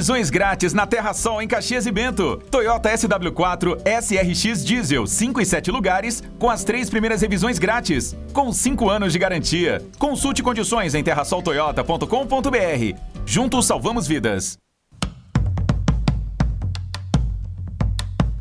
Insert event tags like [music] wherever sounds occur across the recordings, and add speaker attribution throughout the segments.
Speaker 1: Revisões grátis na Terra Sol em Caxias e Bento. Toyota SW4 SRX Diesel 5 e 7 lugares com as três primeiras revisões grátis, com 5 anos de garantia. Consulte condições em terrasoltoyota.com.br. Juntos salvamos vidas.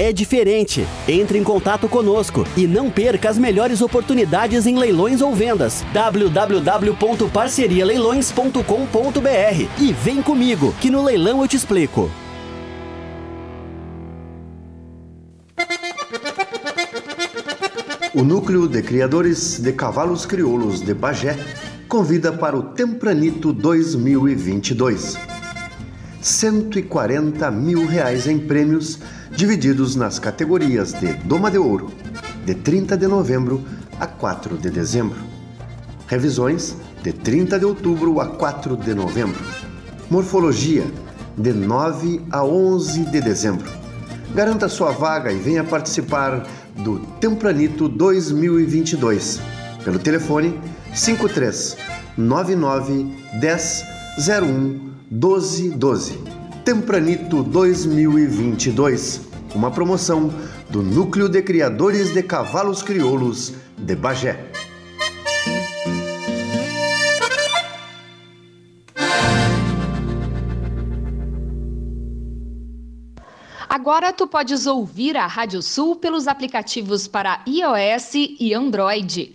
Speaker 2: é diferente. Entre em contato conosco e não perca as melhores oportunidades em leilões ou vendas. www.parcerialeilões.com.br e vem comigo, que no leilão eu te explico.
Speaker 3: O Núcleo de Criadores de Cavalos Crioulos de Bagé convida para o Tempranito 2022. 140 mil reais em prêmios divididos nas categorias de Doma de Ouro, de 30 de novembro a 4 de dezembro. Revisões, de 30 de outubro a 4 de novembro. Morfologia, de 9 a 11 de dezembro. Garanta sua vaga e venha participar do Tempranito 2022 pelo telefone 53 99 10 01 12 12. Tempranito 2022, uma promoção do Núcleo de Criadores de Cavalos Crioulos de Bagé.
Speaker 4: Agora tu podes ouvir a Rádio Sul pelos aplicativos para iOS e Android.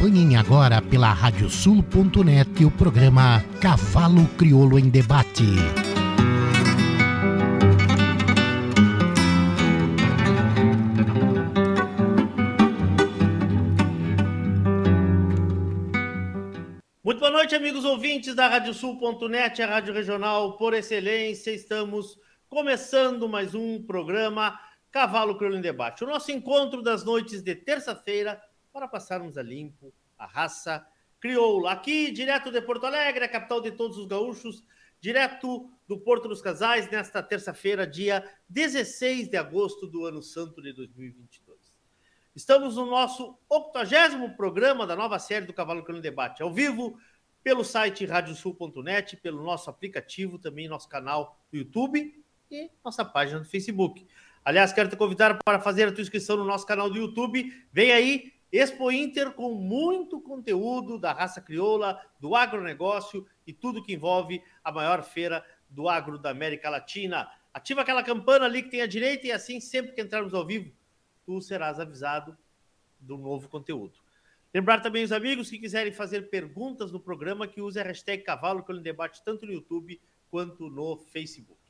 Speaker 5: Acompanhem agora pela radiosul.net o programa Cavalo Crioulo em Debate.
Speaker 6: Muito boa noite, amigos ouvintes da radiosul.net, a rádio regional por excelência. Estamos começando mais um programa Cavalo Crioulo em Debate. O nosso encontro das noites de terça-feira para passarmos a limpo a raça crioula. Aqui, direto de Porto Alegre, a capital de todos os gaúchos, direto do Porto dos Casais, nesta terça-feira, dia 16 de agosto do ano santo de 2022. Estamos no nosso 80 programa da nova série do Cavalo em Debate, ao vivo pelo site radiosul.net, pelo nosso aplicativo, também nosso canal do YouTube e nossa página do Facebook. Aliás, quero te convidar para fazer a tua inscrição no nosso canal do YouTube. Vem aí, Expo Inter, com muito conteúdo da raça crioula, do agronegócio e tudo que envolve a maior feira do agro da América Latina. Ativa aquela campana ali que tem à direita e assim, sempre que entrarmos ao vivo, tu serás avisado do novo conteúdo. Lembrar também os amigos que quiserem fazer perguntas no programa que use a hashtag Cavalo eu debate tanto no YouTube quanto no Facebook.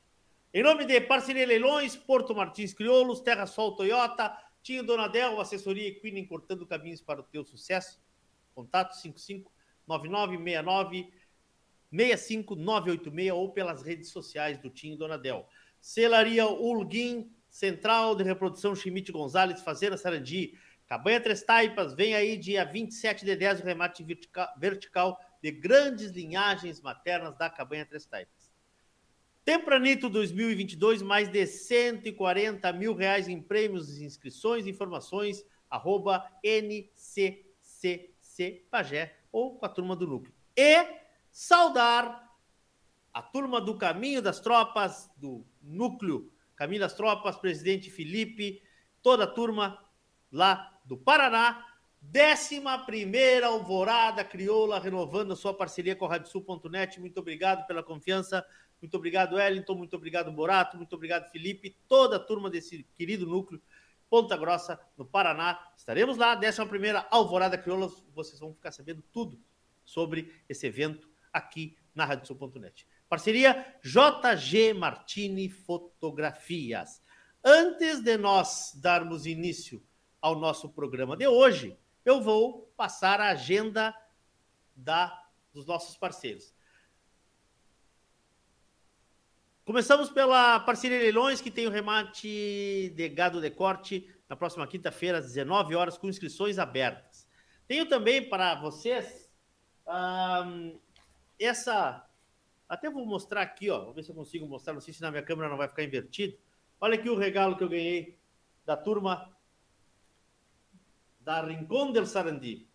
Speaker 6: Em nome de Parceria Leilões, Porto Martins Crioulos, Terra Sol Toyota, Tinho Donadel, assessoria equina encurtando caminhos para o teu sucesso. Contato 55 9969 65986 ou pelas redes sociais do Tinho Donadel. Celaria Ulguim, Central de Reprodução Chimite Gonzalez, Fazenda Sarandi. Cabanha Três Taipas, vem aí dia 27 de 10 o remate vertical de grandes linhagens maternas da Cabanha Três Taipas. Tempranito 2022, mais de 140 mil reais em prêmios, inscrições, informações, arroba NCCC Pagé ou com a turma do núcleo. E saudar a turma do Caminho das Tropas, do núcleo Caminho das Tropas, presidente Felipe, toda a turma lá do Paraná. 11 Alvorada Crioula, renovando sua parceria com a Radiosul.net. Muito obrigado pela confiança. Muito obrigado, Wellington. Muito obrigado, Borato. Muito obrigado, Felipe. Toda a turma desse querido núcleo, Ponta Grossa, no Paraná. Estaremos lá, 11 Alvorada Crioula. Vocês vão ficar sabendo tudo sobre esse evento aqui na Radiosul.net. Parceria JG Martini Fotografias. Antes de nós darmos início ao nosso programa de hoje, eu vou passar a agenda da, dos nossos parceiros. Começamos pela parceria Leilões, que tem o remate de gado de corte na próxima quinta-feira, às 19 horas, com inscrições abertas. Tenho também para vocês um, essa. Até vou mostrar aqui, ó. Vou ver se eu consigo mostrar. Não sei se na minha câmera não vai ficar invertido. Olha aqui o regalo que eu ganhei da turma da Rincón del Sarandi.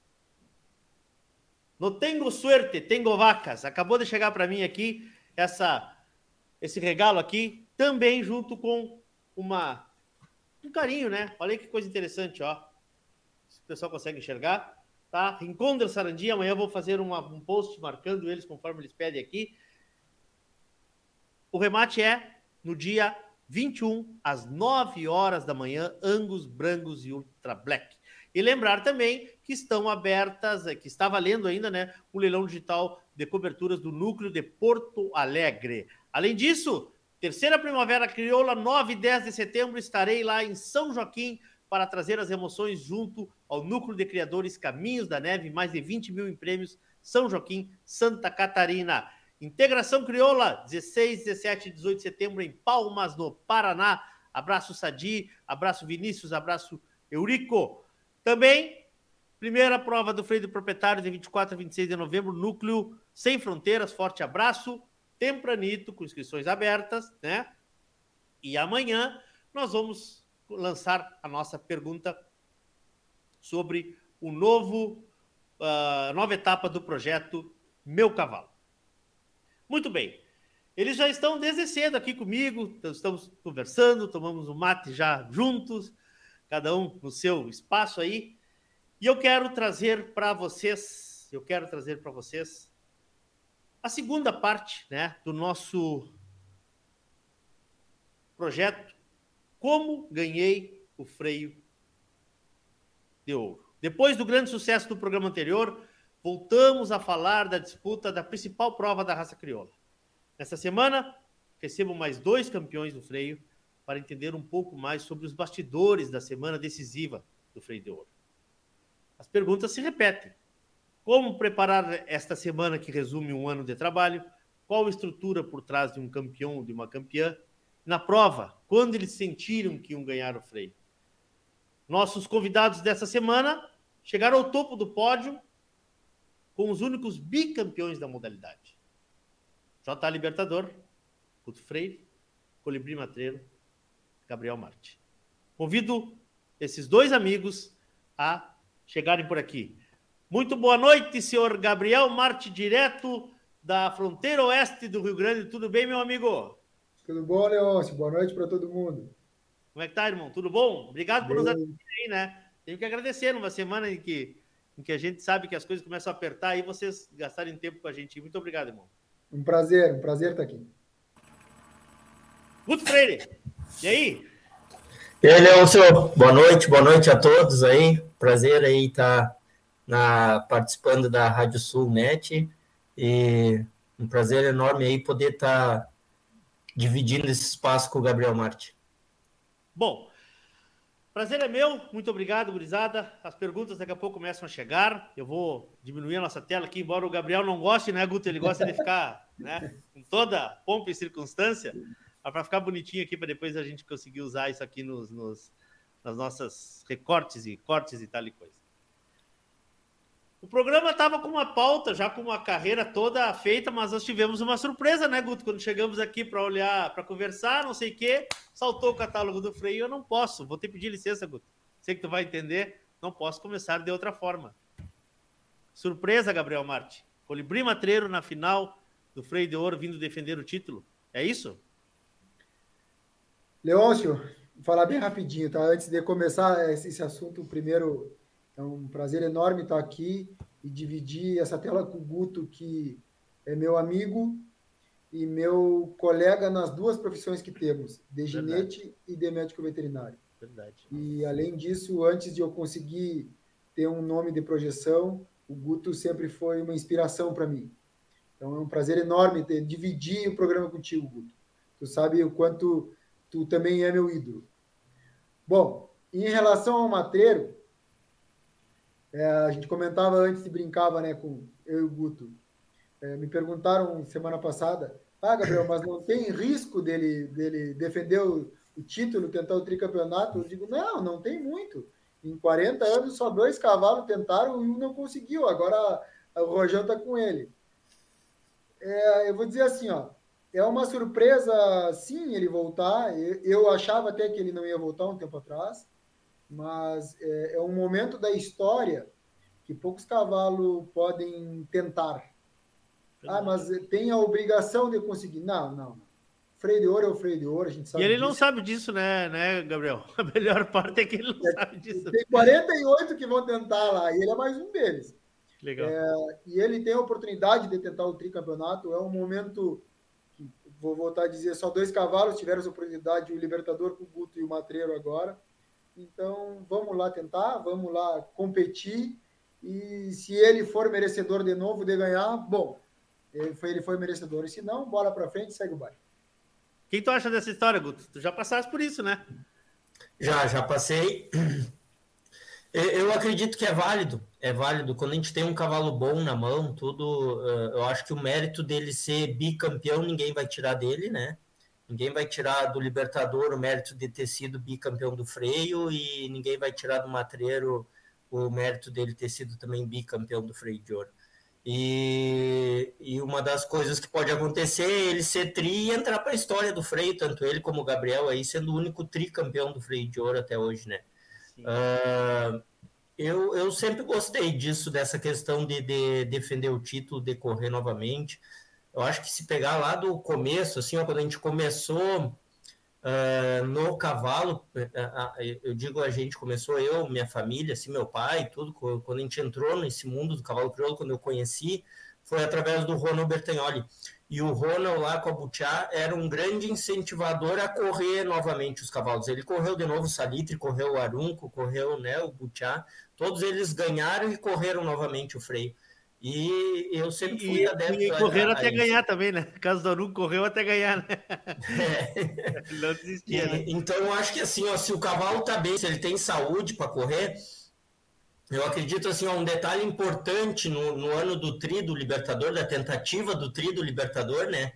Speaker 6: Não tenho suerte, tenho vacas. Acabou de chegar para mim aqui essa esse regalo aqui, também junto com uma um carinho, né? Olha que coisa interessante, ó. Se o pessoal consegue enxergar, tá? Rincón del amanhã eu vou fazer uma, um post marcando eles conforme eles pedem aqui. O remate é no dia 21 às 9 horas da manhã, Angus, Brangos e Ultra Black. E lembrar também que estão abertas, é, que está valendo ainda, né, o leilão digital de coberturas do núcleo de Porto Alegre. Além disso, terceira primavera crioula, 9 e 10 de setembro, estarei lá em São Joaquim para trazer as emoções junto ao núcleo de criadores Caminhos da Neve, mais de 20 mil em prêmios, São Joaquim, Santa Catarina. Integração Crioula, 16, 17 e 18 de setembro em Palmas, no Paraná. Abraço Sadi, abraço Vinícius, abraço Eurico. Também, primeira prova do freio do proprietário de 24 a 26 de novembro, núcleo Sem Fronteiras, forte abraço, tempranito, com inscrições abertas, né? E amanhã nós vamos lançar a nossa pergunta sobre o novo, uh, nova etapa do projeto Meu Cavalo. Muito bem. Eles já estão desde cedo aqui comigo, estamos conversando, tomamos um mate já juntos, cada um no seu espaço aí. E eu quero trazer para vocês, eu quero trazer para vocês a segunda parte, né, do nosso projeto Como ganhei o freio de ouro. Depois do grande sucesso do programa anterior, voltamos a falar da disputa da principal prova da raça crioula. Nessa semana, recebo mais dois campeões do freio para entender um pouco mais sobre os bastidores da semana decisiva do Freio de Ouro. As perguntas se repetem. Como preparar esta semana que resume um ano de trabalho? Qual estrutura por trás de um campeão ou de uma campeã? Na prova, quando eles sentiram que iam ganhar o freio? Nossos convidados dessa semana chegaram ao topo do pódio com os únicos bicampeões da modalidade. J. Libertador, Couto Freire, Colibri Matreiro, Gabriel Marte. Convido esses dois amigos a chegarem por aqui. Muito boa noite, senhor Gabriel Marte, direto da fronteira oeste do Rio Grande. Tudo bem, meu amigo?
Speaker 5: Tudo bom, Leôncio? Boa noite para todo mundo.
Speaker 6: Como é que tá, irmão? Tudo bom? Obrigado por nos atender aí, né? Tenho que agradecer numa semana em que, em que a gente sabe que as coisas começam a apertar e vocês gastarem tempo com a gente. Muito obrigado, irmão.
Speaker 5: Um prazer, um prazer estar aqui.
Speaker 6: Guto Freire, e aí?
Speaker 7: E aí, Leôncio, boa noite, boa noite a todos aí. Prazer aí estar na, participando da Rádio Sul Net e um prazer enorme aí poder estar dividindo esse espaço com o Gabriel Marte.
Speaker 6: Bom, prazer é meu, muito obrigado, gurizada. As perguntas daqui a pouco começam a chegar. Eu vou diminuir a nossa tela aqui, embora o Gabriel não goste, né, Guto? Ele gosta de ficar né, com toda pompa e circunstância, para ficar bonitinho aqui, para depois a gente conseguir usar isso aqui nos, nos, nas nossas recortes e cortes e tal e coisa. O programa estava com uma pauta, já com uma carreira toda feita, mas nós tivemos uma surpresa, né, Guto? Quando chegamos aqui para olhar, para conversar, não sei o quê, saltou o catálogo do freio. Eu não posso, vou ter que pedir licença, Guto. Sei que tu vai entender, não posso começar de outra forma. Surpresa, Gabriel Marte. Colibri Matreiro na final do Freio de Ouro vindo defender o título. É isso?
Speaker 5: Leôncio, vou falar bem rapidinho, tá? Antes de começar esse assunto, primeiro é um prazer enorme estar aqui e dividir essa tela com o Guto, que é meu amigo e meu colega nas duas profissões que temos, de ginete e de médico veterinário.
Speaker 6: Verdade.
Speaker 5: E além disso, antes de eu conseguir ter um nome de projeção, o Guto sempre foi uma inspiração para mim. Então é um prazer enorme ter, dividir o programa contigo, Guto. Tu sabe o quanto tu também é meu ídolo. Bom, em relação ao matreiro, é, a gente comentava antes e brincava né, com eu e o Guto. É, me perguntaram semana passada, ah, Gabriel, mas não tem risco dele, dele defender o, o título, tentar o tricampeonato? Eu digo, não, não tem muito. Em 40 anos, só dois cavalos tentaram e um não conseguiu. Agora o Rojão está com ele. É, eu vou dizer assim, ó, é uma surpresa, sim, ele voltar. Eu, eu achava até que ele não ia voltar um tempo atrás mas é, é um momento da história que poucos cavalos podem tentar. Ah, mas tem a obrigação de conseguir. Não, não. Freio de ouro é o freio de ouro, a gente sabe.
Speaker 6: E ele
Speaker 5: disso.
Speaker 6: não sabe disso, né, né, Gabriel? [laughs] A melhor parte é que ele não é, sabe disso.
Speaker 5: Tem 48 que vão tentar lá, e ele é mais um deles.
Speaker 6: Legal.
Speaker 5: É, e ele tem a oportunidade de tentar o tricampeonato. É um momento que, vou voltar a dizer, só dois cavalos tiveram essa oportunidade, o Libertador com o Guto e o Matreiro agora. Então, vamos lá tentar, vamos lá competir. E se ele for merecedor de novo de ganhar, bom, ele foi, ele foi merecedor. E se não, bola para frente, segue o baile.
Speaker 6: O que tu acha dessa história, Guto? Tu já passaste por isso, né?
Speaker 7: Já, já passei. Eu acredito que é válido, é válido. Quando a gente tem um cavalo bom na mão, tudo, eu acho que o mérito dele ser bicampeão ninguém vai tirar dele, né? Ninguém vai tirar do Libertador o mérito de ter sido bicampeão do freio e ninguém vai tirar do Matreiro o mérito dele ter sido também bicampeão do freio de ouro. E, e uma das coisas que pode acontecer é ele ser tri e entrar para a história do freio, tanto ele como o Gabriel aí sendo o único tricampeão do freio de ouro até hoje, né? Uh, eu, eu sempre gostei disso, dessa questão de, de defender o título, de correr novamente. Eu acho que se pegar lá do começo, assim, ó, quando a gente começou uh, no cavalo, uh, eu digo a gente começou, eu, minha família, assim, meu pai, tudo, quando a gente entrou nesse mundo do cavalo crioulo, quando eu conheci, foi através do Ronald Bertagnoli. E o Ronald lá com a Butiá era um grande incentivador a correr novamente os cavalos. Ele correu de novo o Salitre, correu o Arunco, correu né, o Butiá. Todos eles ganharam e correram novamente o freio. E eu sempre fui
Speaker 6: e,
Speaker 7: adepto.
Speaker 6: E correram até ganhar também, né? Caso do correu até ganhar, né? É. [laughs] Não desistia,
Speaker 7: e,
Speaker 6: né?
Speaker 7: Então eu acho que assim, ó, se o cavalo tá bem, se ele tem saúde para correr, eu acredito assim, um detalhe importante no, no ano do tri do Libertador, da tentativa do tri do Libertador, né?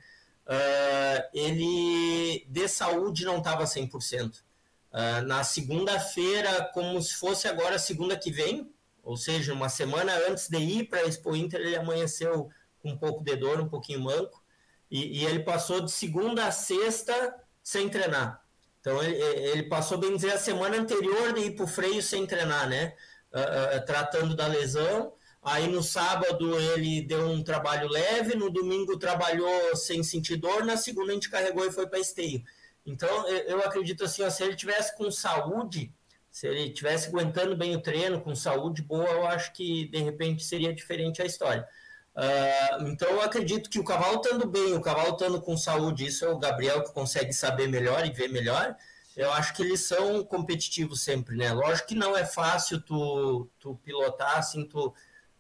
Speaker 7: Uh, ele de saúde não estava 100%. Uh, na segunda-feira, como se fosse agora a segunda que vem, ou seja, uma semana antes de ir para a Expo Inter, ele amanheceu com um pouco de dor, um pouquinho manco, e, e ele passou de segunda a sexta sem treinar. Então, ele, ele, passou, bem dizer, a semana anterior de ir para o freio sem treinar, né? Uh, uh, tratando da lesão. Aí no sábado ele deu um trabalho leve, no domingo trabalhou sem sentir dor, na segunda a gente carregou e foi para esteio. Então, eu acredito assim, ó, se ele tivesse com saúde, se ele tivesse aguentando bem o treino, com saúde boa, eu acho que de repente seria diferente a história. Uh, então, eu acredito que o cavalo estando bem, o cavalo estando com saúde, isso é o Gabriel que consegue saber melhor e ver melhor. Eu acho que eles são competitivos sempre, né? Lógico que não é fácil tu, tu pilotar assim, tu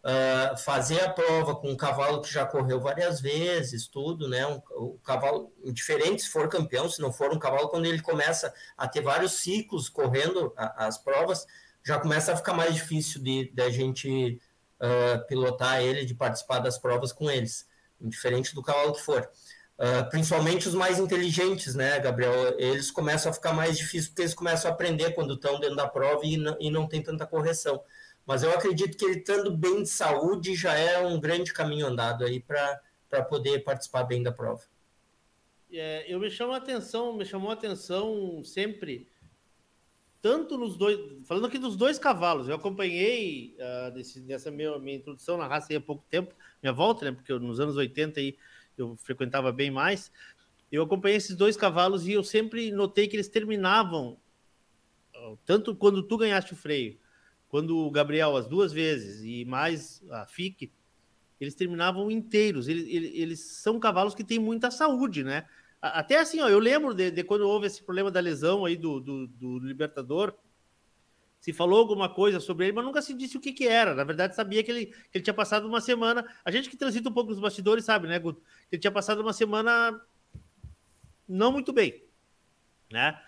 Speaker 7: uh, fazer a prova com um cavalo que já correu várias vezes, tudo, né? Um, o cavalo, diferente se for campeão, se não for um cavalo, quando ele começa a ter vários ciclos correndo a, as provas, já começa a ficar mais difícil de, de a gente uh, pilotar ele, de participar das provas com eles, diferente do cavalo que for. Uh, principalmente os mais inteligentes, né, Gabriel? Eles começam a ficar mais difíceis porque eles começam a aprender quando estão dentro da prova e e não tem tanta correção. Mas eu acredito que ele estando bem de saúde já é um grande caminho andado aí para poder participar bem da prova.
Speaker 6: É, eu me chamo a atenção, me chamou a atenção sempre, tanto nos dois, falando aqui dos dois cavalos, eu acompanhei uh, desse, dessa minha, minha introdução na raça há pouco tempo, minha volta, né, porque eu, nos anos 80 aí, eu frequentava bem mais, eu acompanhei esses dois cavalos e eu sempre notei que eles terminavam, tanto quando tu ganhaste o freio, quando o Gabriel, as duas vezes, e mais a FIC, eles terminavam inteiros. Eles, eles, são cavalos que têm muita saúde, né? Até assim, ó, eu lembro de, de quando houve esse problema da lesão aí do, do, do, Libertador, se falou alguma coisa sobre ele, mas nunca se disse o que, que era. Na verdade, sabia que ele, que ele tinha passado uma semana. A gente que transita um pouco nos bastidores sabe, né, Guto? Que ele tinha passado uma semana não muito bem, né?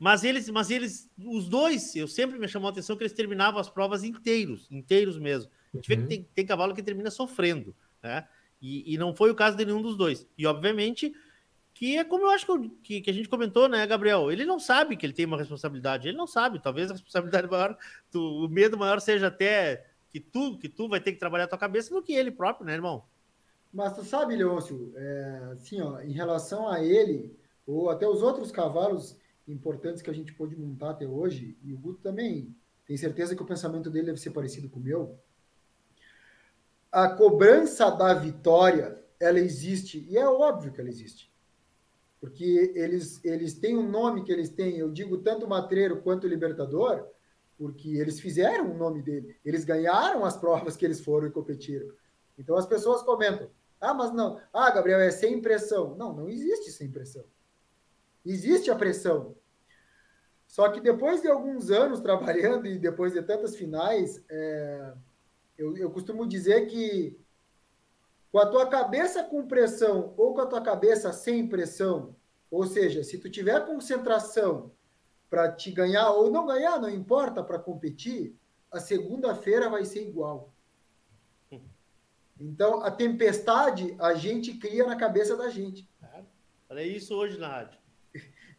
Speaker 6: Mas eles, mas eles, os dois, eu sempre me chamou a atenção que eles terminavam as provas inteiros, inteiros mesmo. A gente uhum. vê que tem, tem, cavalo que termina sofrendo, né? E, e, não foi o caso de nenhum dos dois. E obviamente que é como eu acho que, que, a gente comentou, né, Gabriel? Ele não sabe que ele tem uma responsabilidade, ele não sabe. Talvez a responsabilidade maior, tu, o medo maior seja até que tu, que tu vai ter que trabalhar a tua cabeça do que ele próprio, né, irmão?
Speaker 5: Mas tu sabe, Leôncio, é, assim, ó, em relação a ele, ou até os outros cavalos, importantes que a gente pôde montar até hoje, e o Guto também tem certeza que o pensamento dele deve ser parecido com o meu. A cobrança da vitória, ela existe, e é óbvio que ela existe. Porque eles, eles têm um nome que eles têm, eu digo tanto Matreiro quanto Libertador, porque eles fizeram o nome dele, eles ganharam as provas que eles foram e competiram. Então as pessoas comentam: ah, mas não, ah, Gabriel, é sem pressão. Não, não existe sem pressão. Existe a pressão. Só que depois de alguns anos trabalhando e depois de tantas finais, é, eu, eu costumo dizer que com a tua cabeça com pressão ou com a tua cabeça sem pressão, ou seja, se tu tiver concentração para te ganhar ou não ganhar, não importa, para competir, a segunda-feira vai ser igual. Então, a tempestade a gente cria na cabeça da gente.
Speaker 6: Falei isso hoje na rádio.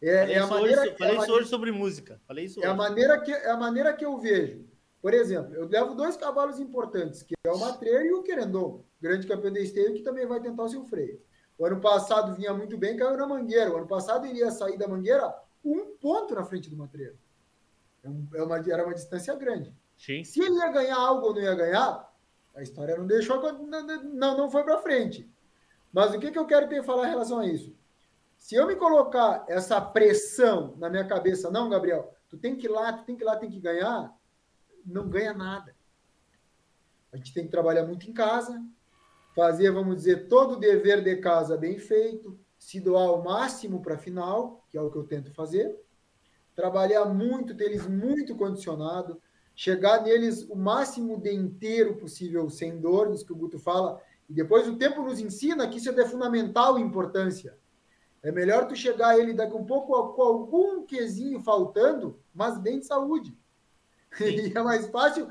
Speaker 5: É, falei é a maneira,
Speaker 6: hoje, falei isso hoje sobre música. Falei isso
Speaker 5: é
Speaker 6: hoje.
Speaker 5: A maneira que, é a maneira que eu vejo. Por exemplo, eu levo dois cavalos importantes, que é o Matreiro e o Querendon, grande campeão de esteio, que também vai tentar o seu freio. O ano passado vinha muito bem, caiu na Mangueira. O ano passado iria sair da Mangueira um ponto na frente do Matreiro. É, é uma, era uma distância grande.
Speaker 6: Sim.
Speaker 5: Se ele ia ganhar algo ou não ia ganhar, a história não deixou, não, não foi para frente. Mas o que, que eu quero ter falar em relação a isso? Se eu me colocar essa pressão na minha cabeça, não, Gabriel, tu tem que ir lá, tu tem que ir lá, tem que ganhar, não ganha nada. A gente tem que trabalhar muito em casa, fazer, vamos dizer, todo o dever de casa bem feito, se doar o máximo para a final, que é o que eu tento fazer, trabalhar muito, ter eles muito condicionado, chegar neles o máximo de inteiro possível, sem dor, isso que o Guto fala, e depois o tempo nos ensina que isso é de fundamental importância. É melhor tu chegar a ele daqui um pouco com algum quesinho faltando, mas bem de saúde. [laughs] E é mais fácil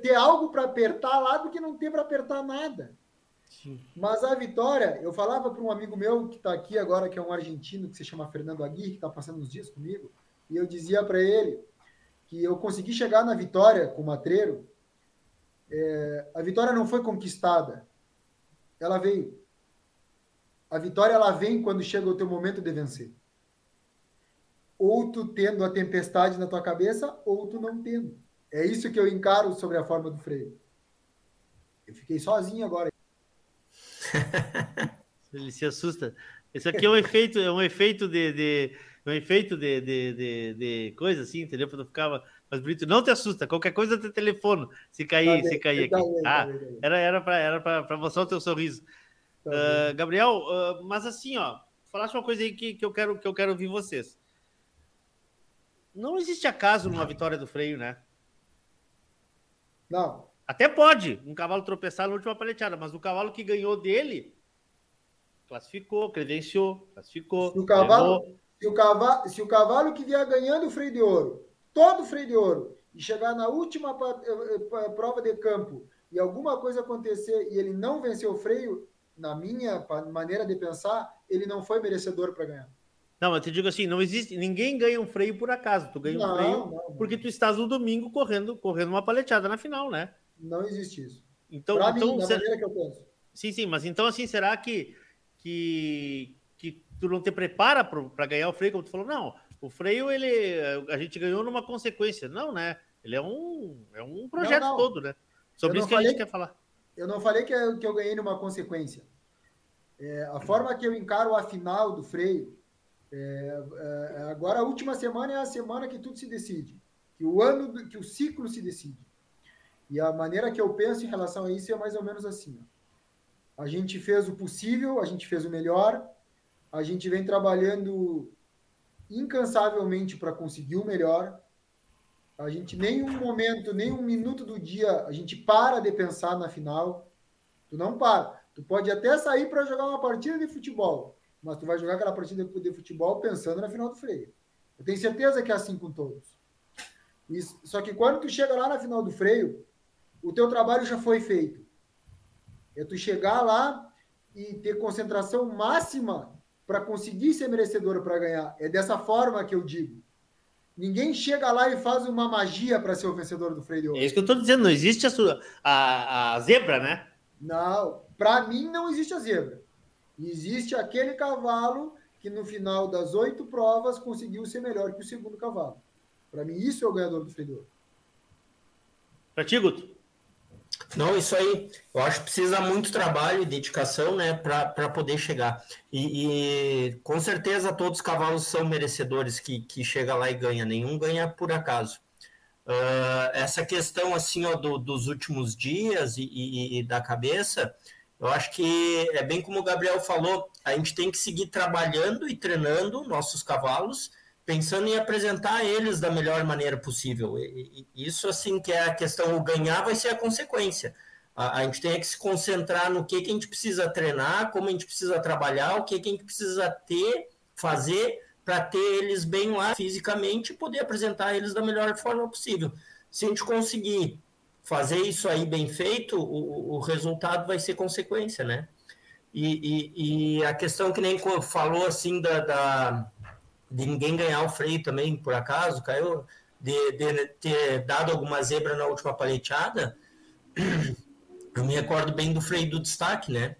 Speaker 5: ter algo para apertar lá do que não ter para apertar nada. Sim. Mas a vitória, eu falava para um amigo meu que está aqui agora, que é um argentino, que se chama Fernando Aguirre, que está passando uns dias comigo, e eu dizia para ele que eu consegui chegar na vitória com o Matreiro. É, a vitória não foi conquistada, ela veio. A vitória ela vem quando chega o teu momento de vencer ou tu tendo a tempestade na tua cabeça, ou tu não tendo. É isso que eu encaro sobre a forma do freio. Eu fiquei sozinho agora. [laughs]
Speaker 6: Ele se assusta. Esse aqui é um efeito, é um efeito de, de um efeito de, de, de, de coisa assim, entendeu? Para não ficar mais bonito. Não te assusta, qualquer coisa te telefono se cair, tá se cair tá aqui. Bem, tá ah, bem, era era para era para mostrar o teu sorriso. Tá uh, Gabriel, uh, mas assim, ó, falaste uma coisa aí que, que eu quero que eu quero ouvir vocês. Não existe acaso numa vitória do freio, né?
Speaker 5: Não.
Speaker 6: Até pode um cavalo tropeçar na última paleteada, mas o cavalo que ganhou dele classificou, credenciou, classificou.
Speaker 5: Se o cavalo, se o cavalo, se o cavalo que vier ganhando o freio de ouro, todo o freio de ouro, e chegar na última eh, eh, prova de campo e alguma coisa acontecer e ele não vencer o freio, na minha maneira de pensar, ele não foi merecedor para ganhar.
Speaker 6: Não, eu te digo assim, não existe, ninguém ganha um freio por acaso. Tu ganha não, um freio não, porque tu estás no domingo correndo, correndo uma paleteada na final, né?
Speaker 5: Não existe isso.
Speaker 6: Então, pra então, mim, da maneira que eu penso. Sim, sim, mas então assim, será que que, que tu não te prepara para ganhar o freio, como tu falou? Não, o freio ele a gente ganhou numa consequência. Não, né? Ele é um é um projeto não, todo, né? Sobre isso que falei, a gente quer falar.
Speaker 5: Eu não falei que eu, que eu ganhei numa consequência. É, a forma que eu encaro a final do freio é, é, agora, a última semana é a semana que tudo se decide, que o ano, que o ciclo se decide. E a maneira que eu penso em relação a isso é mais ou menos assim. A gente fez o possível, a gente fez o melhor, a gente vem trabalhando incansavelmente para conseguir o melhor. A gente nem um momento, nem um minuto do dia, a gente para de pensar na final. Tu não para. Tu pode até sair para jogar uma partida de futebol, mas tu vai jogar aquela partida de futebol pensando na final do freio. Eu tenho certeza que é assim com todos. Isso, só que quando tu chega lá na final do freio, o teu trabalho já foi feito. É tu chegar lá e ter concentração máxima para conseguir ser merecedor para ganhar. É dessa forma que eu digo. Ninguém chega lá e faz uma magia para ser o vencedor do freio de ouro.
Speaker 6: É isso que eu estou dizendo. Não existe a, sua, a, a zebra, né?
Speaker 5: Não. Para mim, não existe a zebra. Existe aquele cavalo que no final das oito provas conseguiu ser melhor que o segundo cavalo. Para mim, isso é o ganhador do freio
Speaker 6: Para ti, Guto?
Speaker 7: Não, isso aí. Eu acho que precisa muito trabalho e dedicação, né, para poder chegar. E, e, com certeza todos os cavalos são merecedores que, que chega lá e ganha. Nenhum ganha por acaso. Uh, essa questão assim ó, do, dos últimos dias e, e, e da cabeça, eu acho que é bem como o Gabriel falou, a gente tem que seguir trabalhando e treinando nossos cavalos, pensando em apresentar eles da melhor maneira possível. E, isso, assim, que é a questão, o ganhar vai ser a consequência. A, a gente tem que se concentrar no que, que a gente precisa treinar, como a gente precisa trabalhar, o que, que a gente precisa ter, fazer, para ter eles bem lá fisicamente e poder apresentar eles da melhor forma possível. Se a gente conseguir fazer isso aí bem feito, o, o resultado vai ser consequência, né? E, e, e, a questão que nem falou assim da, da, de ninguém ganhar o freio também, por acaso, caiu, de, de ter dado alguma zebra na última paleteada, [clears throat] eu me recordo bem do freio do destaque, né?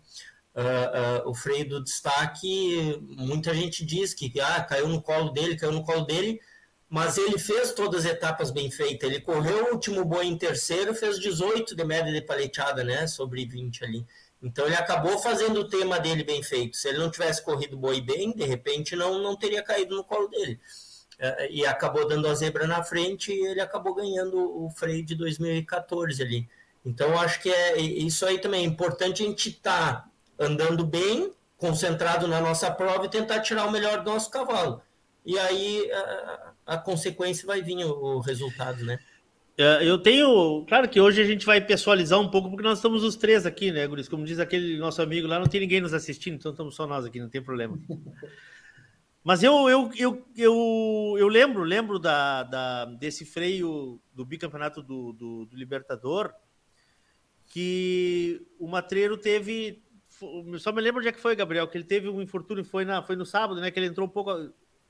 Speaker 7: Uh, uh, o freio do destaque, muita gente diz que ah, caiu no colo dele, caiu no colo dele, mas ele fez todas as etapas bem feitas. Ele correu o último boi em terceiro, fez 18 de média de paleteada, né? Sobre 20 ali. Então ele acabou fazendo o tema dele bem feito. Se ele não tivesse corrido boi bem, de repente não, não teria caído no colo dele. É, e acabou dando a zebra na frente e ele acabou ganhando o freio de 2014 ali. Então acho que é isso aí também é importante a gente estar tá andando bem, concentrado na nossa prova e tentar tirar o melhor do nosso cavalo. E aí a consequência vai vir o, o resultado, né?
Speaker 6: É, eu tenho. Claro que hoje a gente vai pessoalizar um pouco, porque nós estamos os três aqui, né, Guris? Como diz aquele nosso amigo lá, não tem ninguém nos assistindo, então estamos só nós aqui, não tem problema. [laughs] Mas eu, eu, eu, eu, eu lembro, lembro da, da, desse freio do bicampeonato do, do, do Libertador, que o Matreiro teve. Só me lembro onde é que foi, Gabriel, que ele teve um infortúnio, foi, na, foi no sábado, né? Que ele entrou um pouco.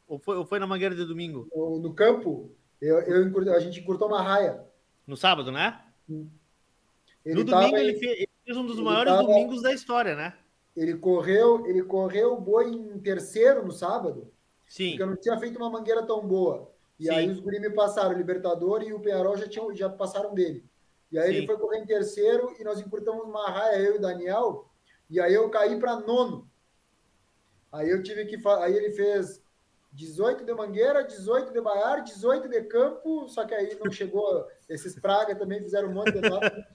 Speaker 6: Ou foi, ou foi na mangueira de domingo?
Speaker 5: No, no campo, eu, eu, a gente encurtou uma raia.
Speaker 6: No sábado, né? Ele no domingo ele, fez, ele, fez, um dos maiores tava, domingos da história, né?
Speaker 5: Ele correu, ele correu o boi em terceiro no sábado.
Speaker 6: Sim.
Speaker 5: Porque eu não tinha feito uma mangueira tão boa. E Sim. aí os guri me passaram, o Libertador e o Penharol já, tinham, já passaram dele. E aí Sim. ele foi correr em terceiro e nós encurtamos uma raia, eu e o Daniel, e aí eu caí para nono. Aí eu tive que. Aí ele fez 18 de Mangueira, 18 de Baiar, 18 de Campo, só que aí não chegou. Esses Praga também fizeram um monte de nota. [laughs]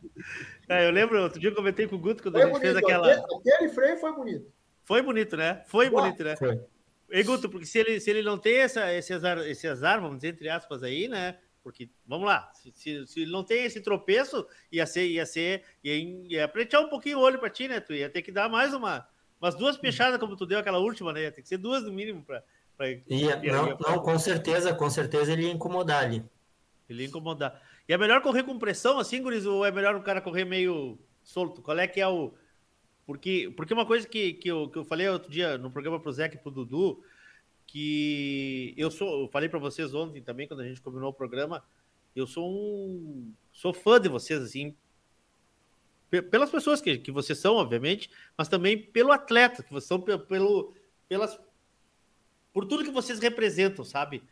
Speaker 6: É, eu lembro, outro dia eu comentei com o Guto quando foi a gente bonito, fez aquela.
Speaker 5: Aquele freio foi bonito.
Speaker 6: Foi bonito, né? Foi bonito, né? Foi. E Guto, porque se ele, se ele não tem essa, esse, azar, esse azar, vamos dizer, entre aspas, aí, né? Porque, vamos lá, se, se, não tem esse tropeço, ia ser, ia ser, ia, ia pretear um pouquinho o olho para ti, né? Tu ia ter que dar mais uma, umas duas fechadas, como tu deu aquela última, né? Ia ter que ser duas no mínimo para
Speaker 7: Ia, não, não, com certeza, com certeza ele ia incomodar ali.
Speaker 6: Ele ia incomodar. E é melhor correr com pressão assim, Guris, ou é melhor o cara correr meio solto? Qual é que é o. Porque, porque uma coisa que, que, eu, que eu falei outro dia no programa pro Zé e pro Dudu, que eu sou, eu falei para vocês ontem também, quando a gente combinou o programa, eu sou um. sou fã de vocês, assim, pelas pessoas que, que vocês são, obviamente, mas também pelo atleta, que vocês são pelo, pelas por tudo que vocês representam, sabe?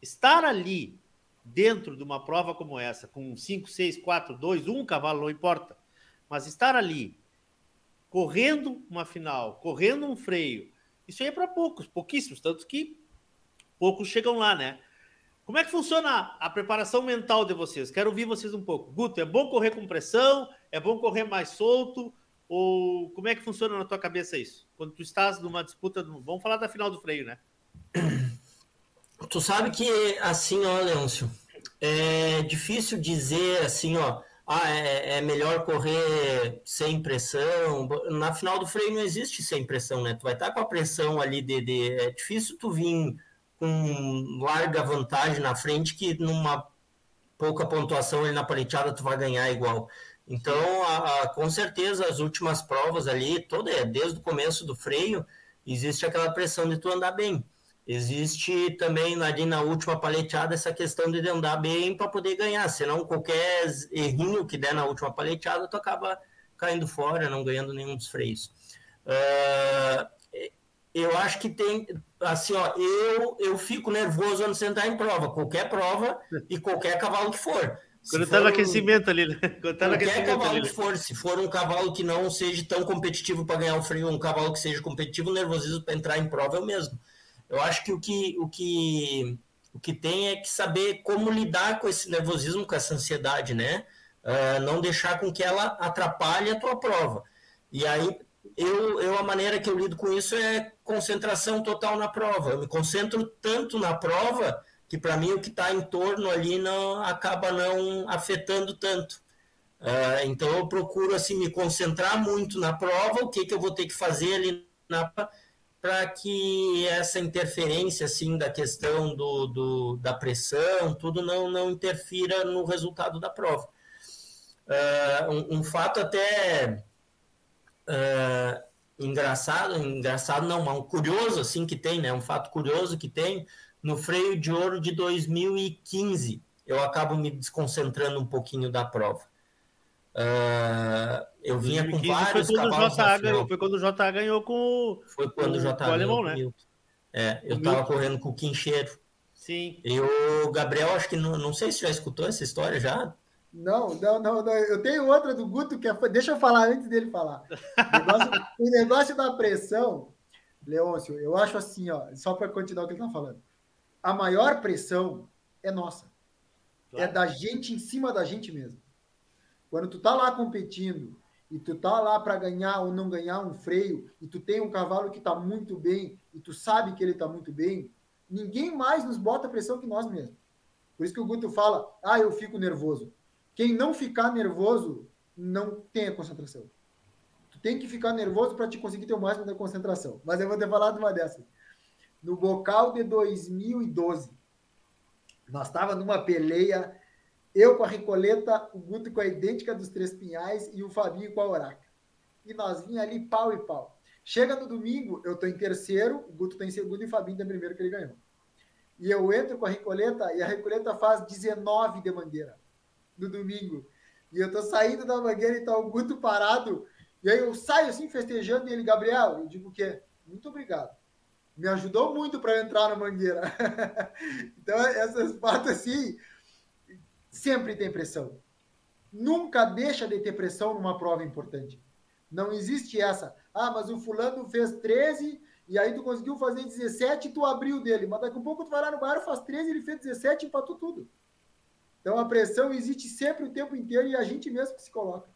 Speaker 6: Estar ali dentro de uma prova como essa, com 5, 6, 4, 2, 1 cavalo, não importa, mas estar ali correndo uma final, correndo um freio, isso aí é para poucos, pouquíssimos, tanto que poucos chegam lá, né? Como é que funciona a preparação mental de vocês? Quero ouvir vocês um pouco. Guto, é bom correr com pressão? É bom correr mais solto? Ou como é que funciona na tua cabeça isso? Quando tu estás numa disputa, vamos falar da final do freio, né?
Speaker 7: Tu sabe que, assim, ó, Leôncio, é difícil dizer assim, ó, ah, é, é, melhor correr sem pressão. Na final do freio não existe sem pressão, né? Tu vai estar com a pressão ali de, de, É difícil tu vir com larga vantagem na frente que numa pouca pontuação ali na paleteada tu vai ganhar igual. Então, a, a, com certeza, as últimas provas ali, toda, é, desde o começo do freio, existe aquela pressão de tu andar bem. Existe também ali na última paleteada essa questão de andar bem para poder ganhar, senão qualquer errinho que der na última paleteada, tu acaba caindo fora, não ganhando nenhum dos freios. Uh, eu acho que tem, assim, ó, eu, eu fico nervoso antes de entrar em prova, qualquer prova e qualquer cavalo que for.
Speaker 6: Quando tá no aquecimento ali, né?
Speaker 7: Quando tá no aquecimento cavalo ali. que for, se for um cavalo que não seja tão competitivo para ganhar o freio, um cavalo que seja competitivo, o nervosismo para entrar em prova é o mesmo. Eu acho que o que, o que o que tem é que saber como lidar com esse nervosismo, com essa ansiedade, né? Uh, não deixar com que ela atrapalhe a tua prova. E aí, eu, eu, a maneira que eu lido com isso é concentração total na prova. Eu me concentro tanto na prova que para mim o que está em torno ali não acaba não afetando tanto. Uh, então eu procuro assim me concentrar muito na prova, o que, que eu vou ter que fazer ali para que essa interferência assim da questão do, do, da pressão, tudo não, não interfira no resultado da prova. Uh, um, um, fato até uh, engraçado, engraçado não, um curioso assim que tem, né? Um fato curioso que tem no freio de ouro de 2015, eu acabo me desconcentrando um pouquinho da prova. Uh, eu vinha com vários
Speaker 6: foi quando cavalos. O ganhou, foi quando o JA ganhou com
Speaker 7: Foi quando o JA ganhou alemão, né? É, eu estava correndo com o Quincheiro.
Speaker 6: Sim.
Speaker 7: E o Gabriel, acho que não, não sei se já escutou essa história já.
Speaker 5: Não, não, não, não. Eu tenho outra do Guto que é. Deixa eu falar antes dele falar. O negócio, o negócio da pressão, Leôncio, eu acho assim, ó, só para continuar o que ele está falando a maior pressão é nossa. É claro. É da gente em cima da gente mesmo. Quando tu tá lá competindo e tu tá lá para ganhar ou não ganhar um freio e tu tem um cavalo que tá muito bem e tu sabe que ele tá muito bem, ninguém mais nos bota pressão que nós mesmos. Por isso que o Guto fala: "Ah, eu fico nervoso". Quem não ficar nervoso não tem a concentração. Tu tem que ficar nervoso para te conseguir ter o máximo da concentração. Mas eu vou ter falado uma dessas. No bocal de 2012. Nós estava numa peleia, eu com a Recoleta, o Guto com a idêntica dos Três Pinhais e o Fabinho com a Oraca. E nós vinha ali pau e pau. Chega no domingo, eu estou em terceiro, o Guto está em segundo e o Fabinho está em primeiro que ele ganhou. E eu entro com a Recoleta e a Recoleta faz 19 de mangueira no domingo. E eu tô saindo da mangueira e tá o Guto parado. E aí eu saio assim festejando e ele, Gabriel, eu digo o quê? Muito obrigado. Me ajudou muito para entrar na mangueira. [laughs] então, essas partes assim, sempre tem pressão. Nunca deixa de ter pressão numa prova importante. Não existe essa. Ah, mas o fulano fez 13 e aí tu conseguiu fazer 17 e tu abriu dele. Mas daqui a pouco tu vai lá no bar, faz 13, ele fez 17 e empatou tudo. Então a pressão existe sempre o tempo inteiro e a gente mesmo que se coloca.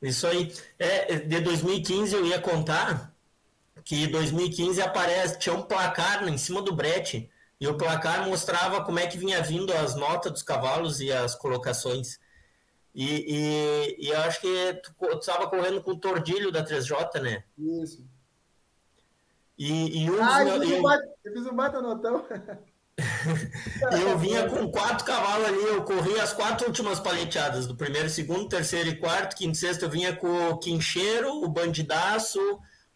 Speaker 7: Isso aí. É, de 2015 eu ia contar que 2015 aparece, tinha um placar em cima do brete e o placar mostrava como é que vinha vindo as notas dos cavalos e as colocações. E, e, e eu acho que tu estava correndo com o tordilho da 3J, né?
Speaker 5: Isso.
Speaker 7: E, e um
Speaker 5: ah, eu, fiz um baita, eu fiz um baita notão. [laughs]
Speaker 7: eu vinha com quatro cavalos ali, eu corri as quatro últimas paleteadas, do primeiro, segundo, terceiro e quarto, quinto, sexto, eu vinha com o quincheiro, o bandidaço,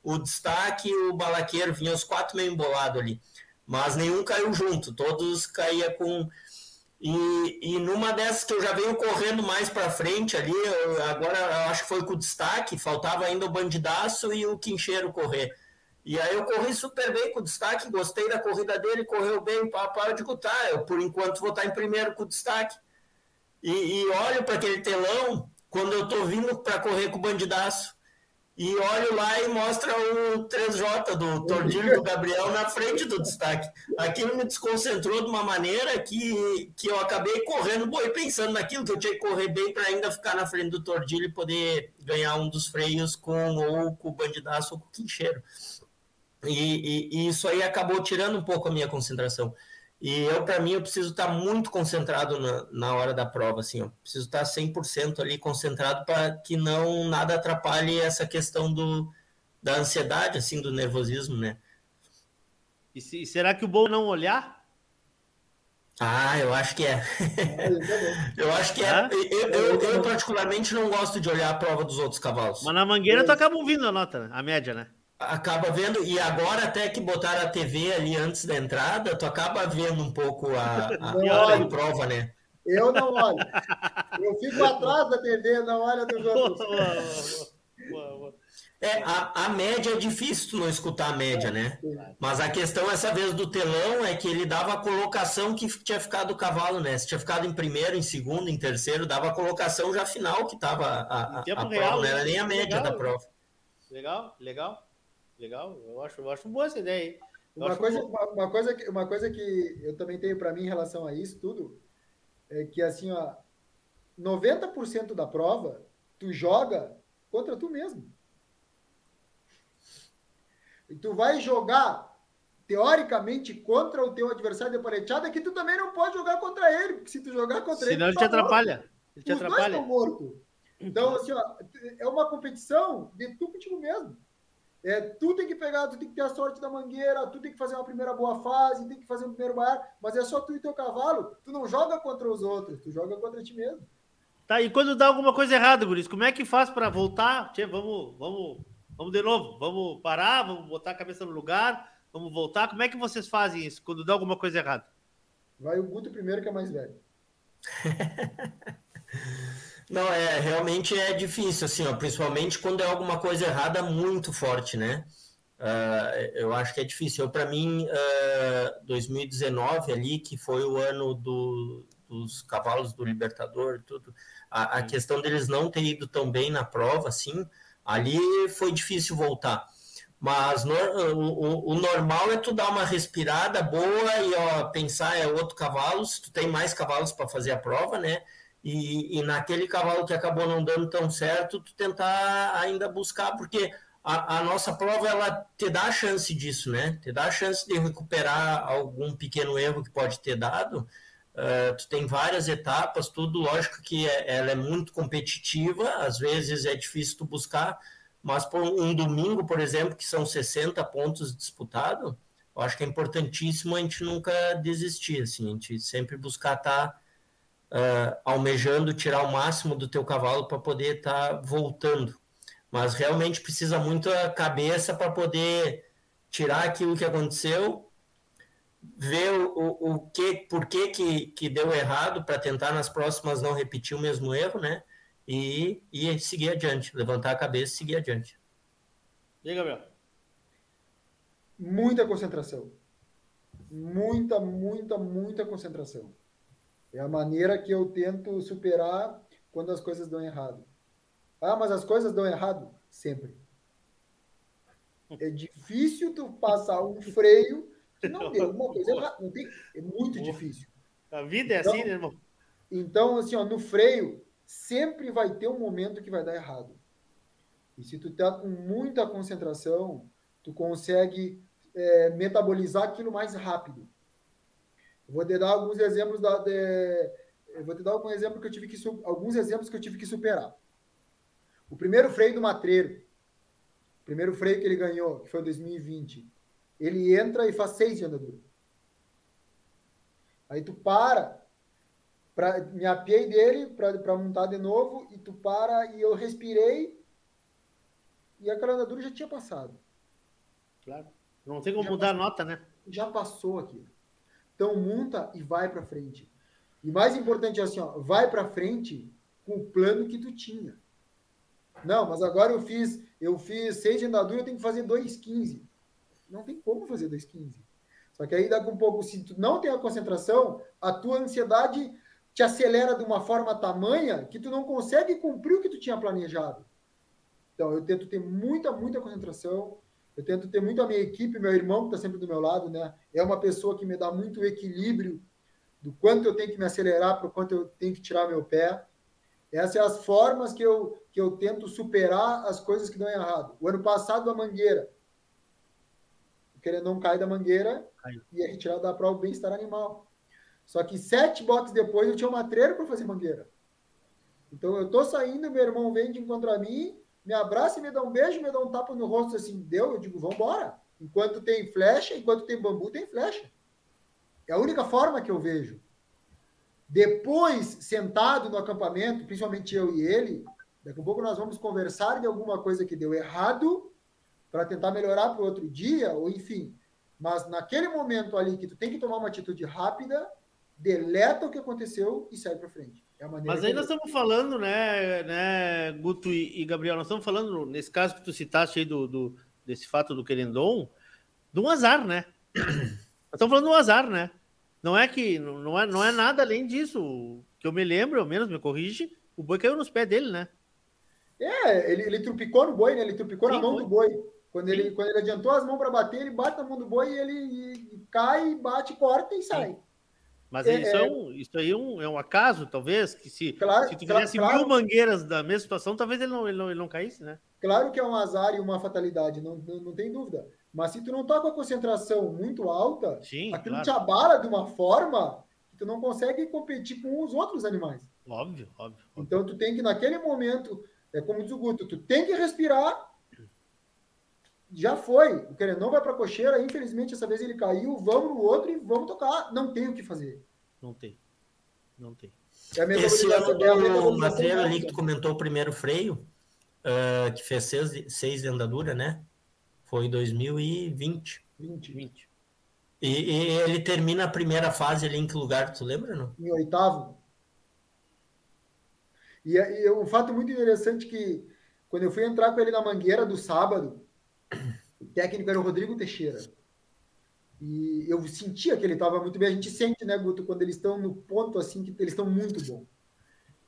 Speaker 7: o destaque o balaqueiro, vinha os quatro meio embolados ali. Mas nenhum caiu junto, todos caía com. E, e numa dessas que eu já venho correndo mais para frente ali, eu, agora eu acho que foi com o destaque, faltava ainda o bandidaço e o quincheiro correr. E aí eu corri super bem com destaque, gostei da corrida dele, correu bem, para de tá, eu por enquanto vou estar em primeiro com destaque. E, e olho para aquele telão quando eu tô vindo para correr com o bandidaço. E olho lá e mostra o 3J do Tordilho do Gabriel na frente do destaque. Aquilo me desconcentrou de uma maneira que, que eu acabei correndo boi pensando naquilo que eu tinha que correr bem para ainda ficar na frente do Tordilho e poder ganhar um dos freios com ou com o bandidaço ou com o quincheiro. E, e, e, isso aí acabou tirando um pouco a minha concentração. E eu, para mim, eu preciso estar muito concentrado na, na hora da prova, assim, eu preciso estar 100% ali concentrado para que não nada atrapalhe essa questão do, da ansiedade, assim, do nervosismo, né?
Speaker 6: E se, será que o bom não olhar?
Speaker 7: Ah, eu acho que é. [laughs] eu acho que é. Eu, eu, eu, particularmente não gosto de olhar a prova dos outros cavalos.
Speaker 6: Mas na mangueira tu acaba ouvindo a nota, né? a média, né?
Speaker 7: Acaba vendo, e agora até que botaram a TV ali antes da entrada, tu acaba vendo um pouco a, a, a prova, né?
Speaker 5: Eu não olho. Eu fico atrás da TV, não olho dos outros.
Speaker 7: É, a, a média é difícil tu não escutar a média, né? Mas a questão essa vez do telão é que ele dava a colocação que tinha ficado o cavalo, né? Se tinha ficado em primeiro, em segundo, em terceiro, dava a colocação já final que tava a, a, a prova, não era nem a média legal, da prova.
Speaker 6: Legal, legal. Legal, eu acho, eu acho boa essa ideia aí.
Speaker 5: Uma coisa, uma, uma, coisa que, uma coisa que eu também tenho para mim em relação a isso tudo é que assim, ó, 90% da prova tu joga contra tu mesmo. E tu vai jogar teoricamente contra o teu adversário de paleteada que tu também não pode jogar contra ele, porque se tu jogar contra
Speaker 6: Senão
Speaker 5: ele,
Speaker 6: ele te tá atrapalha. Ele te
Speaker 5: Os
Speaker 6: atrapalha.
Speaker 5: dois estão. Então, assim, ó, é uma competição de tu contigo mesmo. É, tu tem que pegar, tu tem que ter a sorte da mangueira, tu tem que fazer uma primeira boa fase, tem que fazer um primeiro bar, mas é só tu e teu cavalo. Tu não joga contra os outros, tu joga contra ti mesmo.
Speaker 6: Tá, e quando dá alguma coisa errada, Guris, como é que faz para voltar? Tchê, vamos, vamos, vamos de novo, vamos parar, vamos botar a cabeça no lugar, vamos voltar. Como é que vocês fazem isso quando dá alguma coisa errada?
Speaker 5: Vai o Guto primeiro, que é mais velho. [laughs]
Speaker 7: Não, é, realmente é difícil, assim, ó, principalmente quando é alguma coisa errada muito forte, né? Uh, eu acho que é difícil. Para mim, uh, ah, 2019 ali, que foi o ano do, dos cavalos do Libertador, tudo, a, a questão deles não ter ido tão bem na prova, assim, ali foi difícil voltar. Mas no, o, o, normal é tu dar uma respirada boa e ó, pensar é outro cavalo, se tu tem mais cavalos para fazer a prova, né? E, e, naquele cavalo que acabou não dando tão certo, tu tentar ainda buscar, porque a, a, nossa prova ela te dá a chance disso, né? Te dá a chance de recuperar algum pequeno erro que pode ter dado. Uh, tu tem várias etapas, tudo lógico que é, ela é muito competitiva, às vezes é difícil tu buscar, Mas por um domingo, por exemplo, que são 60 pontos disputados, eu acho que é importantíssimo a gente nunca desistir, assim, a gente sempre buscar estar tá, uh, almejando tirar o máximo do teu cavalo para poder estar tá voltando. Mas realmente precisa muito a cabeça para poder tirar aquilo que aconteceu, ver o, o que, por que, que, que deu errado para tentar nas próximas não repetir o mesmo erro, né? E, e seguir adiante, levantar a cabeça e seguir adiante.
Speaker 6: E aí, Gabriel?
Speaker 5: Muita concentração. Muita, muita, muita concentração. É a maneira que eu tento superar quando as coisas dão errado. Ah, mas as coisas dão errado? Sempre. É difícil tu passar um freio que não deu uma coisa errada. Não tem, é muito difícil.
Speaker 6: A vida é então, assim, né, irmão?
Speaker 5: Então, assim, ó, no freio, sempre vai ter um momento que vai dar errado. E se tu tá com muita concentração, tu consegue é, metabolizar aquilo mais rápido. Vou te dar alguns exemplos da, de, vou te dar algum exemplo que eu tive que alguns exemplos que eu tive que superar. O primeiro freio do matreiro, o primeiro freio que ele ganhou, que foi em 2020, ele entra e faz seis de andadura. Aí tu para, pra, me apiei dele para montar de novo, e tu para, e eu respirei, e aquela andadura já tinha passado.
Speaker 6: Claro. Não tem como já mudar passou, a nota, né?
Speaker 5: Já passou aqui. Então, monta e vai para frente. E mais importante é assim, ó, vai para frente com o plano que tu tinha. Não, mas agora eu fiz, eu fiz seis de andadura, eu tenho que fazer 2,15. Não tem como fazer 2,15. Só que aí dá com um pouco, se tu não tem a concentração, a tua ansiedade te acelera de uma forma tamanha que tu não consegue cumprir o que tu tinha planejado. Então, eu tento ter muita, muita concentração, eu tento ter muito a minha equipe, meu irmão que está sempre do meu lado, né? É uma pessoa que me dá muito equilíbrio do quanto eu tenho que me acelerar para o quanto eu tenho que tirar meu pé. Essas são as formas que eu, que eu tento superar as coisas que dão errado. O ano passado, a mangueira. Querendo não cair da mangueira e é retirado da prova o bem-estar animal. Só que sete boxes depois eu tinha uma matreiro para fazer mangueira. Então eu tô saindo, meu irmão vem de encontrar mim me abraça e me dá um beijo, me dá um tapa no rosto assim, deu, eu digo, vamos embora. Enquanto tem flecha, enquanto tem bambu, tem flecha. É a única forma que eu vejo. Depois, sentado no acampamento, principalmente eu e ele, daqui a pouco nós vamos conversar de alguma coisa que deu errado para tentar melhorar para o outro dia, ou enfim. Mas naquele momento ali que tu tem que tomar uma atitude rápida, deleta o que aconteceu e sai para frente.
Speaker 6: É Mas aí nós estamos falando, né, né Guto e, e, Gabriel, nós estamos falando, nesse caso que tu citaste aí do, do, desse fato do Querendon, de um azar, né? Nós estamos falando de um azar, né? Não é que não é, não é nada além disso. Que eu me lembro, ao menos me corrige, o boi caiu nos pés dele, né?
Speaker 5: É, ele, ele trupicou no boi, né? Ele trupicou Sim, na mão foi. do boi. Quando ele, quando ele adiantou as mãos para bater, ele bate na mão do boi e ele e, e cai, bate, corta e sai. Sim.
Speaker 6: Mas é, isso, é, é um, isso aí é um, é um acaso, talvez, que se, claro, se tu tivesse claro, mil mangueiras da mesma situação, talvez ele não, ele, não, ele não caísse, né?
Speaker 5: Claro que é um azar e uma fatalidade, não, não, não tem dúvida. Mas se tu não tá com a concentração muito alta, Sim, aquilo claro. te abala de uma forma que tu não consegue competir com os outros animais.
Speaker 6: Óbvio, óbvio. óbvio.
Speaker 5: Então tu tem que, naquele momento, é como diz o Guto, tu tem que respirar. Já foi. O querendo não vai para a cocheira, infelizmente, essa vez ele caiu, vamos no outro e vamos tocar. Não tem o que fazer.
Speaker 6: Não tem. Não tem.
Speaker 7: É Esse ano do Matreiro ali que tu comentou o primeiro freio, uh, que fez seis, seis de andadura, né? Foi 2020.
Speaker 5: 20, 20.
Speaker 7: E, e, ele termina a primeira fase ali em que lugar, tu lembra, não?
Speaker 5: Em oitavo. E, e um fato muito interessante que quando eu fui entrar com ele na mangueira do sábado, técnico era o Rodrigo Teixeira. E eu sentia que ele estava muito bem. A gente sente, né, Guto, quando eles estão no ponto assim que eles estão muito bom.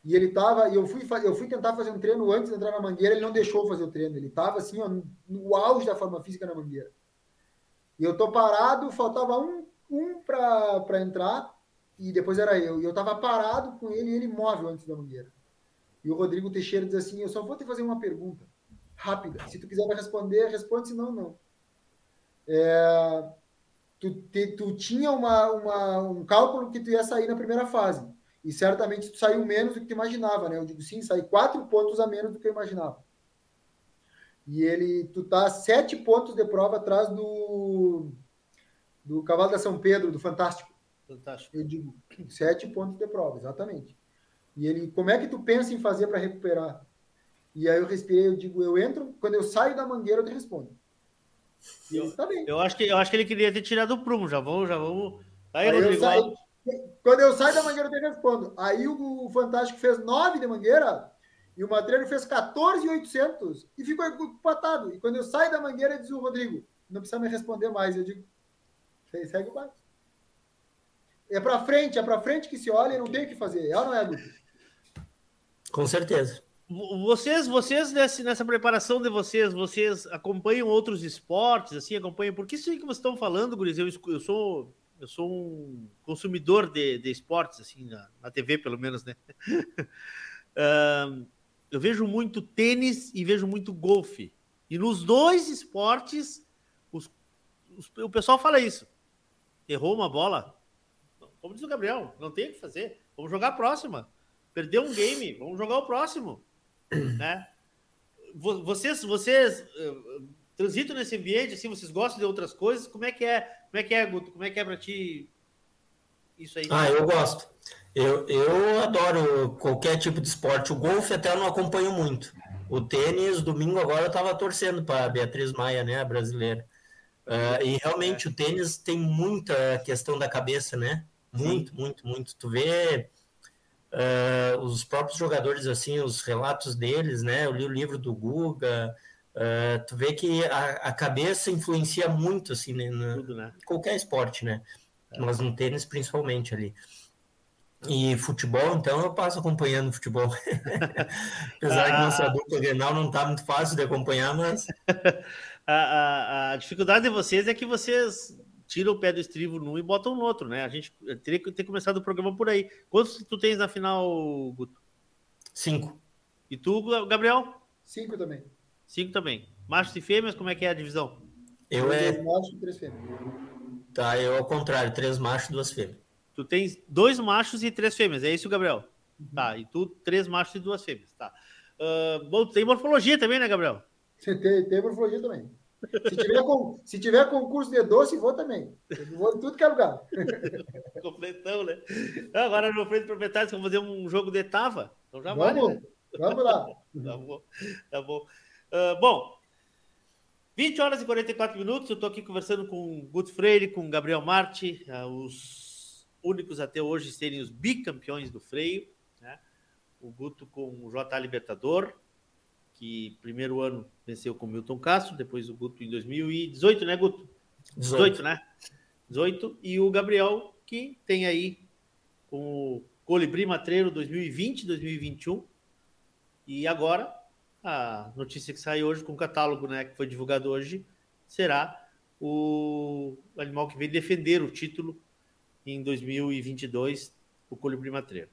Speaker 5: E ele estava, e eu fui, eu fui tentar fazer um treino antes de entrar na mangueira, ele não deixou fazer o treino. Ele estava assim, ó, no auge da forma física na mangueira. E eu tô parado, faltava um, um para entrar, e depois era eu. E eu estava parado com ele e ele móvel antes da mangueira. E o Rodrigo Teixeira diz assim: Eu só vou te fazer uma pergunta rápida. Se tu quiser responder, responde, senão não. É, tu, te, tu tinha uma, uma, um cálculo que tu ia sair na primeira fase. E certamente tu saiu menos do que tu imaginava, né? Eu digo sim, saí quatro pontos a menos do que eu imaginava. E ele, tu tá sete pontos de prova atrás do, do Cavalo da São Pedro, do Fantástico.
Speaker 6: Fantástico.
Speaker 5: Eu digo, sete pontos de prova, exatamente. E ele, como é que tu pensa em fazer para recuperar? E aí eu respirei, eu digo, eu entro, quando eu saio da mangueira, eu te respondo.
Speaker 6: E eu, tá bem. Eu acho, que, eu acho que ele queria ter tirado o prumo, já vamos, já vamos. Aí, aí
Speaker 5: Rodrigo, eu saio, quando eu saio da mangueira, eu te respondo. Aí o, o Fantástico fez nove de mangueira e o Matreiro fez 14,800 e ficou empatado. E quando eu saio da mangueira, diz o Rodrigo, não precisa me responder mais. Eu digo, segue o barco. É para frente, é para frente que se olha e não tem o que fazer. É ou não é, Guto?
Speaker 7: Com certeza.
Speaker 6: Vocês, vocês nesse, nessa preparação de vocês, vocês acompanham outros esportes, assim, acompanham? Porque isso que vocês estão falando, Guris, eu, eu sou eu sou um consumidor de, de esportes, assim, na, na TV, pelo menos, né? [laughs] uh, eu vejo muito tênis e vejo muito golfe. E nos dois esportes, os, os, o pessoal fala isso. Errou uma bola, como diz o Gabriel, não tem o que fazer. Vamos jogar a próxima. Perdeu um game, vamos jogar o próximo. Né? Vocês, vocês uh, transitam nesse ambiente, assim, vocês gostam de outras coisas? Como é que é? Como é que é, Guto? Como é que é para ti isso aí?
Speaker 7: Ah, eu gosto. Eu, eu adoro qualquer tipo de esporte. O golfe até eu não acompanho muito. O tênis, domingo agora eu estava torcendo para Beatriz Maia, né, a brasileira. Uh, e realmente o tênis tem muita questão da cabeça, né? Muito, muito, muito. Tu vê uh, os próprios jogadores, assim, os relatos deles, né? Eu li o livro do Guga. Uh, tu vê que a, a, cabeça influencia muito, assim, né? Tudo, né? Qualquer esporte, né? É. Mas no tênis, principalmente ali. E futebol, então, eu passo acompanhando futebol. [laughs] Apesar ah, que nossa dupla Grenal não está muito fácil de acompanhar, mas... [laughs]
Speaker 6: a, a, a, dificuldade de vocês é que vocês tiram o pé do estribo num e botam no outro, né? A gente teria que ter começado o programa por aí. Quantos tu tens na final, Guto?
Speaker 7: Cinco.
Speaker 6: E tu, Gabriel?
Speaker 5: Cinco também.
Speaker 6: Cinco também. Machos e fêmeas, como é que é a divisão?
Speaker 7: Eu é...
Speaker 5: Três machos e três fêmeas.
Speaker 7: Tá, eu ao contrário, três machos e duas fêmeas.
Speaker 6: Tu tens dois machos e três fêmeas, é isso, Gabriel? Uhum. Tá, e tu três machos e duas fêmeas, tá. Uh, bom, tem morfologia também, né, Gabriel?
Speaker 5: Tem, tem morfologia também. Se tiver, com, se tiver concurso de doce, vou também. Eu vou em tudo que é lugar. [laughs]
Speaker 6: Completão, né? Agora, no frente proprietário, vamos fazer um jogo de tava. Então já
Speaker 5: vamos,
Speaker 6: vale,
Speaker 5: né? Vamos lá. [laughs]
Speaker 6: tá bom. Tá bom. Uh, bom, 20 horas e 44 minutos. Eu estou aqui conversando com o Guto Freire, com o Gabriel Marte, uh, os únicos até hoje serem os bicampeões do freio. Né? O Guto com o JA Libertador, que primeiro ano venceu com o Milton Castro, depois o Guto em 2018, né, Guto? 18, 18 né? 18, e o Gabriel, que tem aí com o Colibri Matreiro 2020, 2021, e agora a notícia que sai hoje com o catálogo, né, que foi divulgado hoje, será o animal que vem defender o título em 2022, o Colibri Matreiro.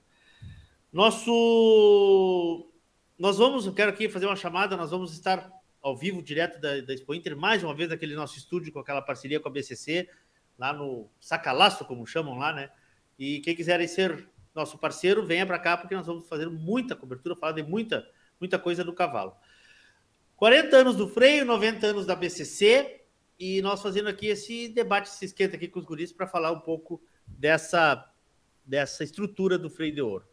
Speaker 6: Nosso nós vamos, eu quero aqui fazer uma chamada, nós vamos estar ao vivo, direto da, da Expo Inter, mais uma vez naquele nosso estúdio com aquela parceria com a BCC, lá no Sacalaço, como chamam lá, né? E quem quiser ser nosso parceiro, venha para cá, porque nós vamos fazer muita cobertura, falar de muita, muita coisa do cavalo. 40 anos do freio, 90 anos da BCC, e nós fazendo aqui esse debate, se esquenta aqui com os guris para falar um pouco dessa, dessa estrutura do freio de ouro.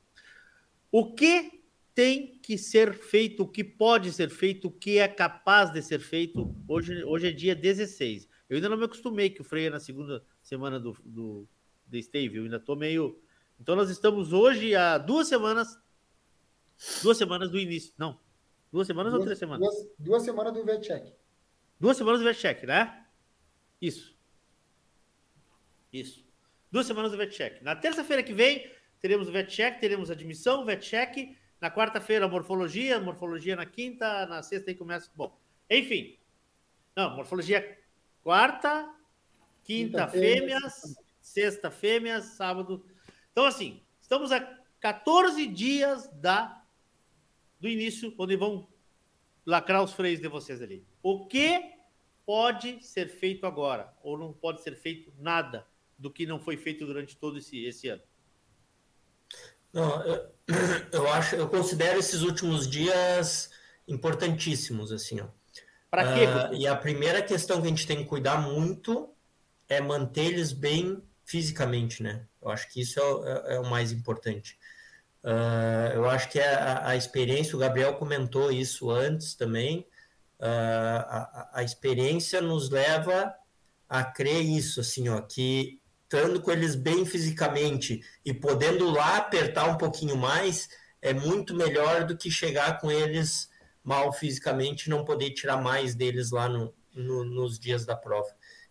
Speaker 6: O que tem que ser feito, o que pode ser feito, o que é capaz de ser feito. Hoje, hoje é dia 16. Eu ainda não me acostumei que o freio é na segunda semana do, do, do Stave, eu ainda estou meio. Então, nós estamos hoje há duas semanas. Duas semanas do início. Não. Duas semanas
Speaker 5: duas,
Speaker 6: ou três semanas?
Speaker 5: Duas, duas semanas do VetCheck.
Speaker 6: Duas semanas do VetCheck, né? Isso. Isso. Duas semanas do VetCheck. Na terça-feira que vem, teremos o VetCheck, teremos admissão, VetCheck na quarta-feira, morfologia, morfologia na quinta, na sexta aí começa. Bom, enfim. Não, morfologia quarta, quinta, quinta fêmeas, sexta fêmeas, sábado. Então, assim, estamos a 14 dias da do início, onde vão lacrar os freios de vocês ali. O que pode ser feito agora? Ou não pode ser feito nada do que não foi feito durante todo esse, esse ano?
Speaker 7: Não, eu, [coughs] eu acho, eu considero esses últimos dias importantíssimos, assim, ó.
Speaker 6: Para quê?
Speaker 7: Uh, e a primeira questão que a gente tem que cuidar muito é manter eles bem fisicamente, né? Eu acho que isso é, é, é o mais importante. Uh, eu acho que é a, a, experiência, o Gabriel comentou isso antes também, uh, a, a, experiência nos leva a crer isso, assim, ó, que estando com eles bem fisicamente e podendo lá apertar um pouquinho mais, é muito melhor do que chegar com eles mal fisicamente e não poder tirar mais deles lá no, no, nos dias da prova.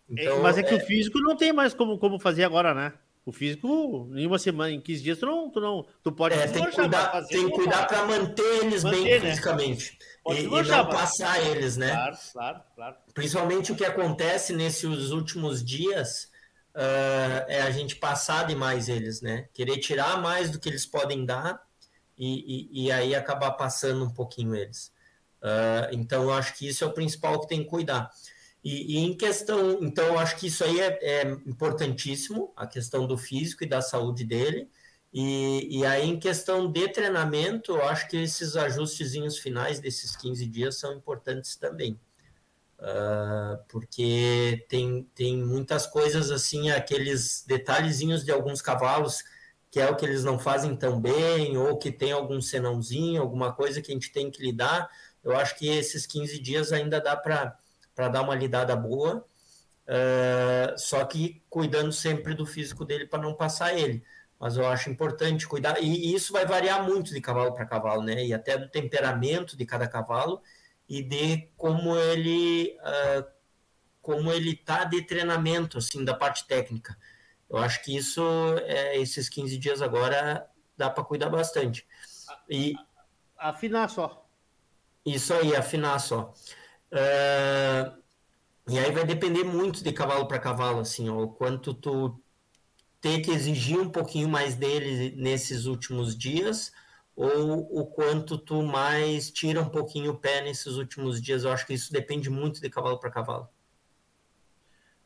Speaker 6: Então, Mas é que é... o físico não tem mais como, como fazer agora, né? O físico, em uma semana, em 15 dias, tu não, tu não tu pode
Speaker 7: é, tem que cuidar, tem que cuidar para manter eles manter, bem né? fisicamente e, e, não passar eles, né?
Speaker 6: Claro, claro, claro.
Speaker 7: Principalmente o que acontece nesses últimos dias uh, é a gente passar demais eles, né? Querer tirar mais do que eles podem dar e, e, e aí acabar passando um pouquinho eles. Uh, então, eu acho que isso é o principal que tem que cuidar. E, e em questão, então, eu acho que isso aí é, é, importantíssimo, a questão do físico e da saúde dele. E, e aí, em questão de treinamento, eu acho que esses ajustezinhos finais desses 15 dias são importantes também. Uh, porque tem, tem muitas coisas assim, aqueles detalhezinhos de alguns cavalos que é o que eles não fazem tão bem, ou que tem algum senãozinho, alguma coisa que a gente tem que lidar. Eu acho que esses 15 dias ainda dá para dar uma lidada boa, uh, só que cuidando sempre do físico dele para não passar ele. Mas eu acho importante cuidar, e, e isso vai variar muito de cavalo para cavalo, né? E até do temperamento de cada cavalo e de como ele uh, como ele tá de treinamento assim da parte técnica eu acho que isso, é, esses 15 dias agora, dá para cuidar bastante. E
Speaker 6: afinar só.
Speaker 7: Isso aí, afinar só. Uh, e aí vai depender muito de cavalo para cavalo, assim, ó, o quanto tu ter que exigir um pouquinho mais dele nesses últimos dias, ou o quanto tu mais tira um pouquinho o pé nesses últimos dias. Eu acho que isso depende muito de cavalo para cavalo.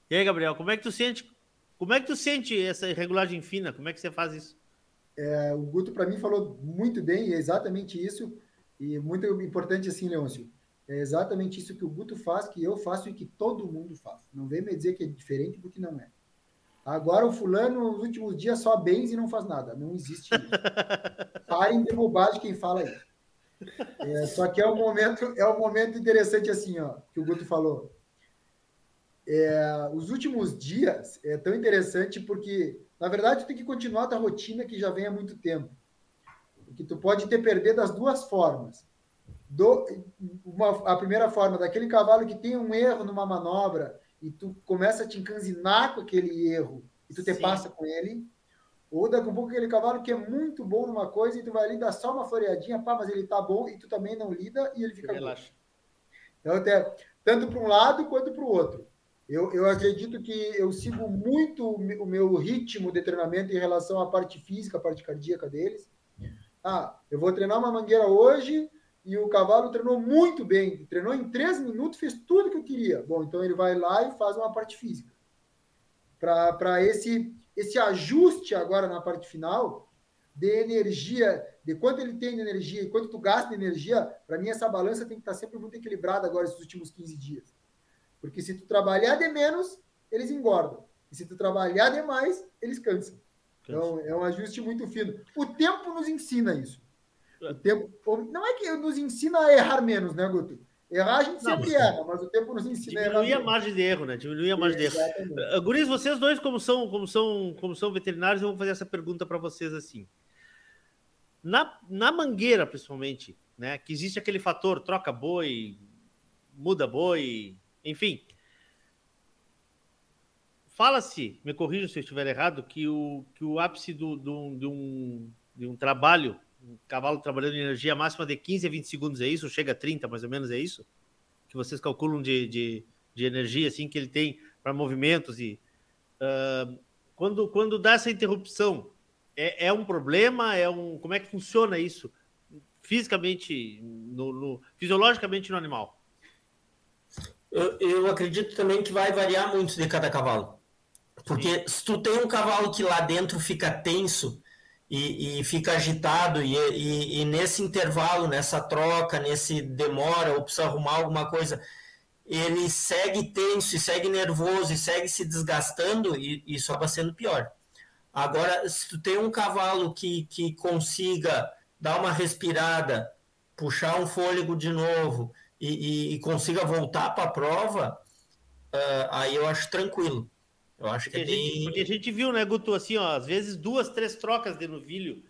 Speaker 6: E aí, Gabriel, como é que tu sente como é que tu sente essa regulagem fina? Como é que você faz isso?
Speaker 5: É, o Guto, para mim, falou muito bem, é exatamente isso. E muito importante assim, Leôncio. É exatamente isso que o Guto faz, que eu faço e que todo mundo faz. Não vem me dizer que é diferente, porque não é. Agora o fulano, nos últimos dias, só bens e não faz nada. Não existe isso. [laughs] Parem de bobagem quem fala isso. É, só que é um momento, é um momento interessante assim, ó, que o Guto falou. É, os últimos dias é tão interessante porque, na verdade, tu tem que continuar a tua rotina que já vem há muito tempo. Porque tu pode ter perder das duas formas. Do, uma, a primeira forma, daquele cavalo que tem um erro numa manobra e tu começa a te encanzinar com aquele erro e tu te Sim. passa com ele. Ou daqui a pouco aquele cavalo que é muito bom numa coisa e tu vai ali dar só uma floreadinha, pá, mas ele tá bom e tu também não lida e ele fica Relaxa. bom. Então, até, tanto para um lado quanto para o outro. Eu, eu acredito que eu sigo muito o meu ritmo de treinamento em relação à parte física, à parte cardíaca deles. Ah, eu vou treinar uma mangueira hoje e o cavalo treinou muito bem. Treinou em três minutos, fez tudo que eu queria. Bom, então ele vai lá e faz uma parte física. Para esse, esse ajuste agora na parte final, de energia, de quanto ele tem de energia e quanto tu gasta de energia, para mim essa balança tem que estar sempre muito equilibrada agora esses últimos 15 dias. Porque se tu trabalhar de menos, eles engordam. E se tu trabalhar demais, eles cansam. Então, é um ajuste muito fino. O tempo nos ensina isso. O tempo, não é que nos ensina a errar menos, né, Guto? Errar a gente sempre não, erra, mas o tempo nos ensina
Speaker 6: a errar. Diminuir a margem de erro, né? Diminuir a margem de erro. Uh, Guris, vocês dois, como são, como, são, como são veterinários, eu vou fazer essa pergunta para vocês assim. Na, na mangueira, principalmente, né? Que existe aquele fator troca boi, muda boi, enfim. Fala-se, me corrija se eu estiver errado, que o, que o ápice do, do, de, um, de um trabalho, um cavalo trabalhando em energia máxima de 15 a 20 segundos, é isso? Chega a 30, mais ou menos, é isso? Que vocês calculam de, de, de energia assim que ele tem para movimentos e. Uh, quando, quando dá essa interrupção, é, é, um problema? É um, como é que funciona isso fisicamente, no, no, fisiologicamente no animal?
Speaker 7: eu, eu acredito também que vai variar muito de cada cavalo. Porque Sim. se tu tem um cavalo que lá dentro fica tenso e, e fica agitado, e, e, e, nesse intervalo, nessa troca, nesse demora, ou precisa arrumar alguma coisa, ele segue tenso, e segue nervoso, e segue se desgastando, e isso acaba sendo pior. Agora, se tu tem um cavalo que, que consiga dar uma respirada, puxar um fôlego de novo e, e, e consiga voltar para a prova, uh, aí eu acho tranquilo. Eu acho
Speaker 6: porque
Speaker 7: que é bem...
Speaker 6: gente, porque a gente viu, né, Guto, assim, ó, às vezes duas, três trocas de novilho,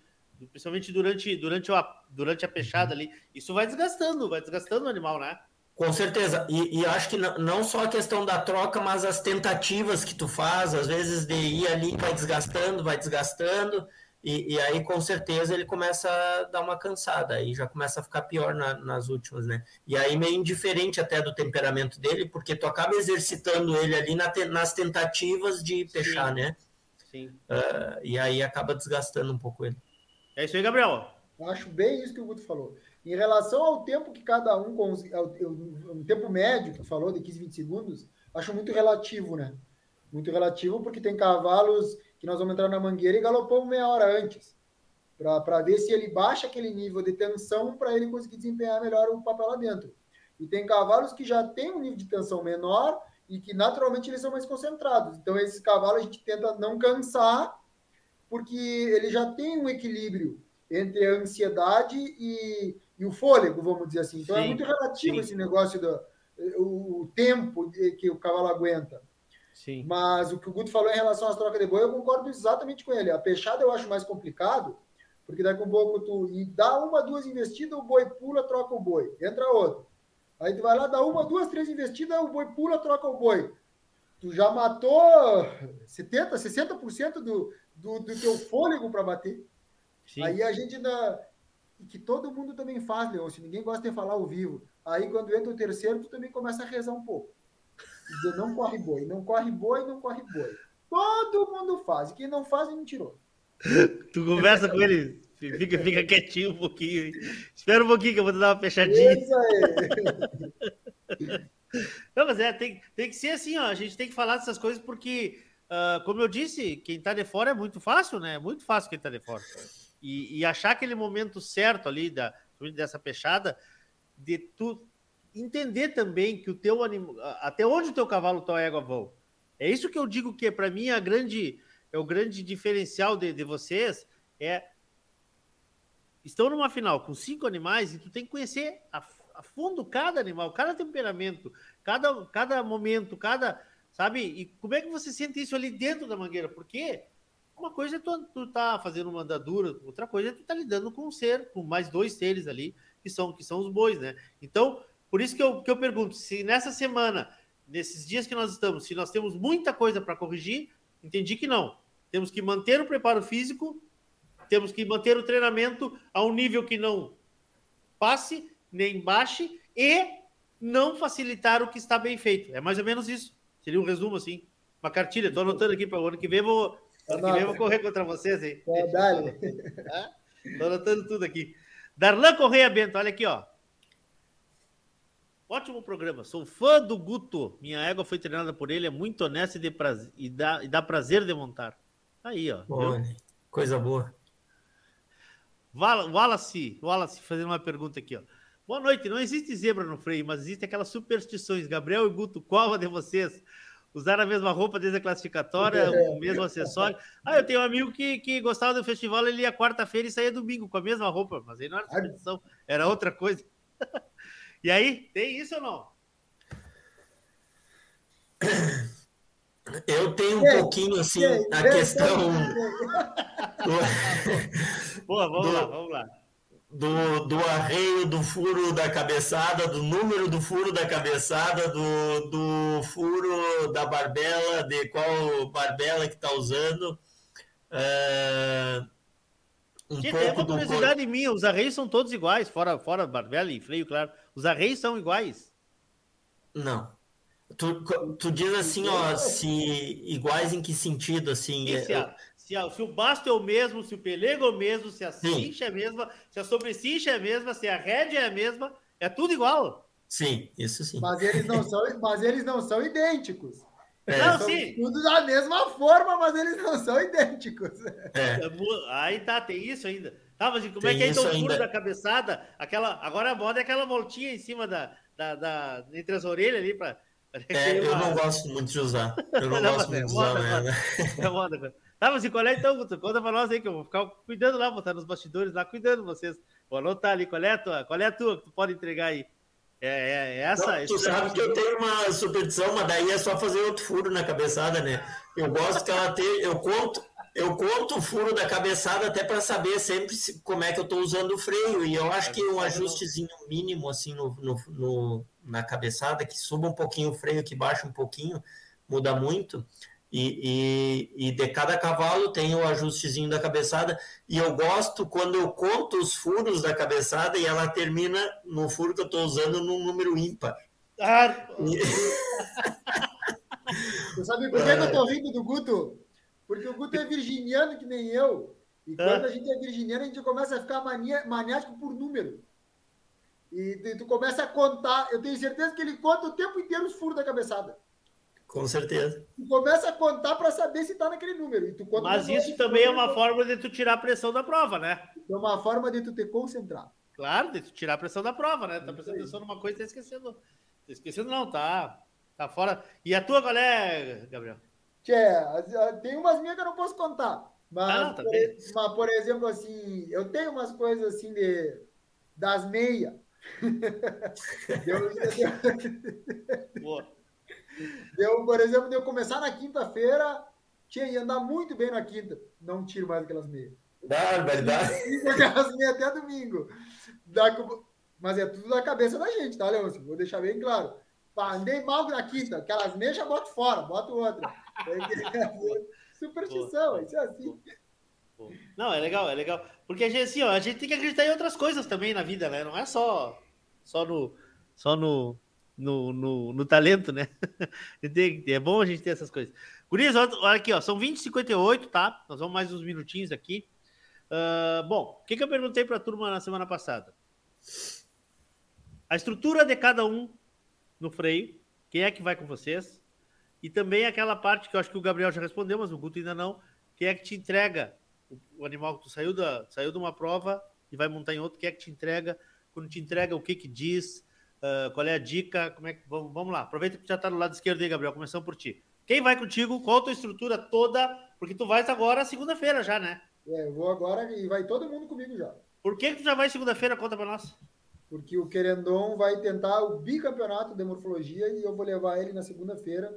Speaker 6: principalmente durante, durante, a, durante a peixada ali, isso vai desgastando, vai desgastando o animal, né?
Speaker 7: Com certeza. E, e acho que não só a questão da troca, mas as tentativas que tu faz, às vezes de ir ali, vai desgastando, vai desgastando, e, e aí com certeza ele começa a dar uma cansada, aí já começa a ficar pior na, nas últimas, né? E aí meio indiferente até do temperamento dele, porque tu acaba exercitando ele ali na te, nas tentativas de fechar, né?
Speaker 6: Sim.
Speaker 7: Uh, e aí acaba desgastando um pouco ele.
Speaker 6: É isso aí, Gabriel.
Speaker 5: Acho bem isso que o Guto falou. Em relação ao tempo que cada um, o tempo médio que tu falou, de 15, 20 segundos, acho muito relativo, né? Muito relativo, porque tem cavalos que nós vamos entrar na mangueira e galopamos meia hora antes, para ver se ele baixa aquele nível de tensão para ele conseguir desempenhar melhor o papel lá dentro. E tem cavalos que já têm um nível de tensão menor e que naturalmente eles são mais concentrados. Então, esses cavalos a gente tenta não cansar, porque ele já tem um equilíbrio entre a ansiedade e, e o fôlego, vamos dizer assim. Então, é
Speaker 6: Sim,
Speaker 5: é muito relativo
Speaker 6: sim.
Speaker 5: esse negócio do o, o tempo que o cavalo aguenta.
Speaker 6: Sim.
Speaker 5: Mas o que o Guto falou em relação às trocas de boi, eu concordo exatamente com ele. A peixada eu acho mais complicado, porque daqui a um pouco tu e dá uma, duas investidas, o boi pula, troca o boi. Entra outro. Aí tu vai lá, dá uma, duas, três investidas, o boi pula, troca o boi. Tu já matou 70%, 60% do, do, do teu fôlego para bater.
Speaker 6: Sim.
Speaker 5: Aí a gente dá. E que todo mundo também faz, Leôncio. Ninguém gosta de falar ao vivo. Aí quando entra o terceiro, tu também começa a rezar um pouco. E Dizer, não corre boi, não corre boi, não corre boi. Todo mundo faz. E quem não faz é mentiroso. [laughs]
Speaker 6: Tu conversa com ele, fica, fica quietinho um pouquinho. hein? Espera um pouquinho que eu vou te dar uma fechadinha.
Speaker 5: Isso aí. [laughs]
Speaker 6: Não, mas é, tem, tem que ser assim, ó. A gente tem que falar dessas coisas porque, ah, como eu disse, quem tá de fora é muito fácil, né? É muito fácil quem tá de fora. E, e achar aquele momento certo ali da, dessa peixada, de tu entender também que o teu animal, até onde o teu cavalo, tua égua vão. É isso que eu digo que para mim a grande, é o grande diferencial de, de vocês é estão numa final com cinco animais e tu tem que conhecer a, a fundo cada animal, cada temperamento, cada, cada momento, cada. Sabe? E como é que você sente isso ali dentro da mangueira? Porque uma coisa é tu, tu tá fazendo uma andadura, outra coisa é tu tá lidando com um ser, com mais dois seres ali, que são, que são os bois, né? Então, por isso que eu, que eu pergunto, se nessa semana, nesses dias que nós estamos, se nós temos muita coisa para corrigir, entendi que não. Temos que manter o preparo físico, temos que manter o treinamento a um nível que não passe, nem baixe, e não facilitar o que está bem feito. É mais ou menos isso. Seria um resumo assim. Uma cartilha, estou anotando aqui para o ano que vem, vou, ano que vem vou correr contra vocês,
Speaker 5: dale.
Speaker 6: Estou [laughs] anotando tudo aqui. Darlan Correia Bento, olha aqui, ó. Ótimo programa. Sou fã do Guto. Minha égua foi treinada por ele, é muito honesta e, prazer, e, dá, e dá prazer de montar. Aí, ó.
Speaker 7: Olha, coisa boa.
Speaker 6: Wallace, Wallace fazendo uma pergunta aqui, ó. Boa noite. Não existe zebra no freio, mas existem aquelas superstições. Gabriel e Guto, qual a de vocês? Usar a mesma roupa desde a classificatória, [laughs] o mesmo acessório. Ah, eu tenho um amigo que, que gostava do festival, ele ia quarta-feira e saía domingo com a mesma roupa, mas aí não era superstição, era outra coisa. [laughs] E aí, tem isso ou não?
Speaker 7: Eu tenho um pouquinho assim, a questão. [laughs]
Speaker 6: Boa, vamos
Speaker 7: Do-
Speaker 6: lá, vamos lá.
Speaker 7: do, do arreio do furo da cabeçada, do número do furo da cabeçada, do, do furo da barbela, de qual barbela que está usando. É, um
Speaker 6: Tinha tem
Speaker 7: pouco
Speaker 6: uma
Speaker 7: do cor-
Speaker 6: curiosidade minha, os arreios são todos iguais, fora, fora barbela e freio, claro. Os arreios são iguais.
Speaker 7: Não. Tu, tu diz assim, ó, se iguais em que sentido, assim?
Speaker 6: E se,
Speaker 7: é-
Speaker 6: a- se, a- se o basto é o mesmo, se o pelego é o mesmo, se a
Speaker 7: Sim.
Speaker 6: cincha é a mesma, se a sobrecincha é a mesma, se a rédea é a mesma, é tudo igual.
Speaker 7: Sim, isso sim.
Speaker 5: Mas eles não são, mas eles não são idênticos.
Speaker 7: É.
Speaker 6: Não,
Speaker 5: São
Speaker 6: sim.
Speaker 5: tudo da mesma forma, mas eles não são idênticos.
Speaker 6: É mu- Aí tá, tem isso ainda. Tá, mas e como é
Speaker 7: Tem
Speaker 6: que é então o furo da cabeçada? Aquela, agora a moda é aquela voltinha em cima da, da, da, entre as orelhas ali para.
Speaker 7: É, eu não gosto muito de usar. Eu não, [laughs] não gosto muito de usar, né?
Speaker 6: É moda, Tá, mas qual é então, Guto? Conta pra nós aí, que eu vou ficar cuidando lá, botar nos bastidores lá, cuidando vocês. Vou anotar ali, qual é a tua, qual é a tua que tu pode entregar aí? É, é, é essa?
Speaker 7: Não, tu sabe que eu tenho uma superstição, mas daí é só fazer outro furo na cabeçada, né? Eu gosto que ela tenha, eu conto, eu conto o furo da cabeçada até para saber sempre se, como é que eu estou usando o freio. E eu acho que um ajustezinho mínimo assim no, no, no, na cabeçada, que suba um pouquinho o freio, que baixa um pouquinho, muda muito. E, e, e, de cada cavalo tem o ajustezinho da cabeçada. E eu gosto quando eu conto os furos da cabeçada e ela termina no furo que eu estou usando num número ímpar.
Speaker 5: Ah, e... [laughs] Você sabe por que, que eu estou rindo do Guto? Porque o Guto é virginiano que nem eu. E é. quando a gente é virginiano, a gente começa a ficar mania, maniático por número. E tu começa a contar. Eu tenho certeza que ele conta o tempo inteiro os furos da cabeçada.
Speaker 7: Com certeza.
Speaker 5: Tu começa a contar para saber se está naquele número.
Speaker 6: Mas isso também é uma forma de tu tirar a pressão da prova, né?
Speaker 5: É uma forma de tu te concentrar.
Speaker 6: Claro, de tu tirar a pressão da prova, né? Tá prestando atenção numa coisa e tá esquecendo. Tá esquecendo, não, tá. Tá fora. E a tua qual é, Gabriel?
Speaker 5: Tchê, tem umas minhas que eu não posso contar. Mas, ah, tá por, mas, por exemplo, assim, eu tenho umas coisas assim de das meias. [laughs] eu, [laughs] por exemplo, de eu começar na quinta-feira, tinha ia andar muito bem na quinta. Não tiro mais aquelas meias.
Speaker 7: Dá, verdade.
Speaker 5: Aquelas meias até domingo. Mas é tudo da cabeça da gente, tá, Leôncio? Vou deixar bem claro. andei mal na quinta, aquelas meias já boto fora, boto outra. [laughs] Superstição, isso é assim.
Speaker 6: Não, é legal, é legal. Porque a gente, assim, ó, a gente tem que acreditar em outras coisas também na vida, né? Não é só, só no, só no, no, no, no talento, né? [laughs] é bom a gente ter essas coisas. Gurias, olha aqui, ó, são 20 58 tá? Nós vamos mais uns minutinhos aqui. Uh, bom, o que, que eu perguntei para a turma na semana passada? A estrutura de cada um no freio, quem é que vai com vocês? E também aquela parte que eu acho que o Gabriel já respondeu, mas o Guto ainda não, quem é que te entrega o, animal que tu saiu, da, saiu de uma prova e vai montar em outro, quem é que te entrega? Quando te entrega, o que que diz? Uh, qual é a dica? Como é que vamos, vamos lá? Aproveita que já está do lado esquerdo aí, Gabriel. Começando por ti. Quem vai contigo? Qual a tua estrutura toda? Porque tu vais agora segunda-feira já, né?
Speaker 5: É, eu vou agora e vai todo mundo comigo já.
Speaker 6: Por que, que tu já vai segunda-feira? Conta para nós.
Speaker 5: Porque o Querendon vai tentar o bicampeonato de morfologia e eu vou levar ele na segunda-feira,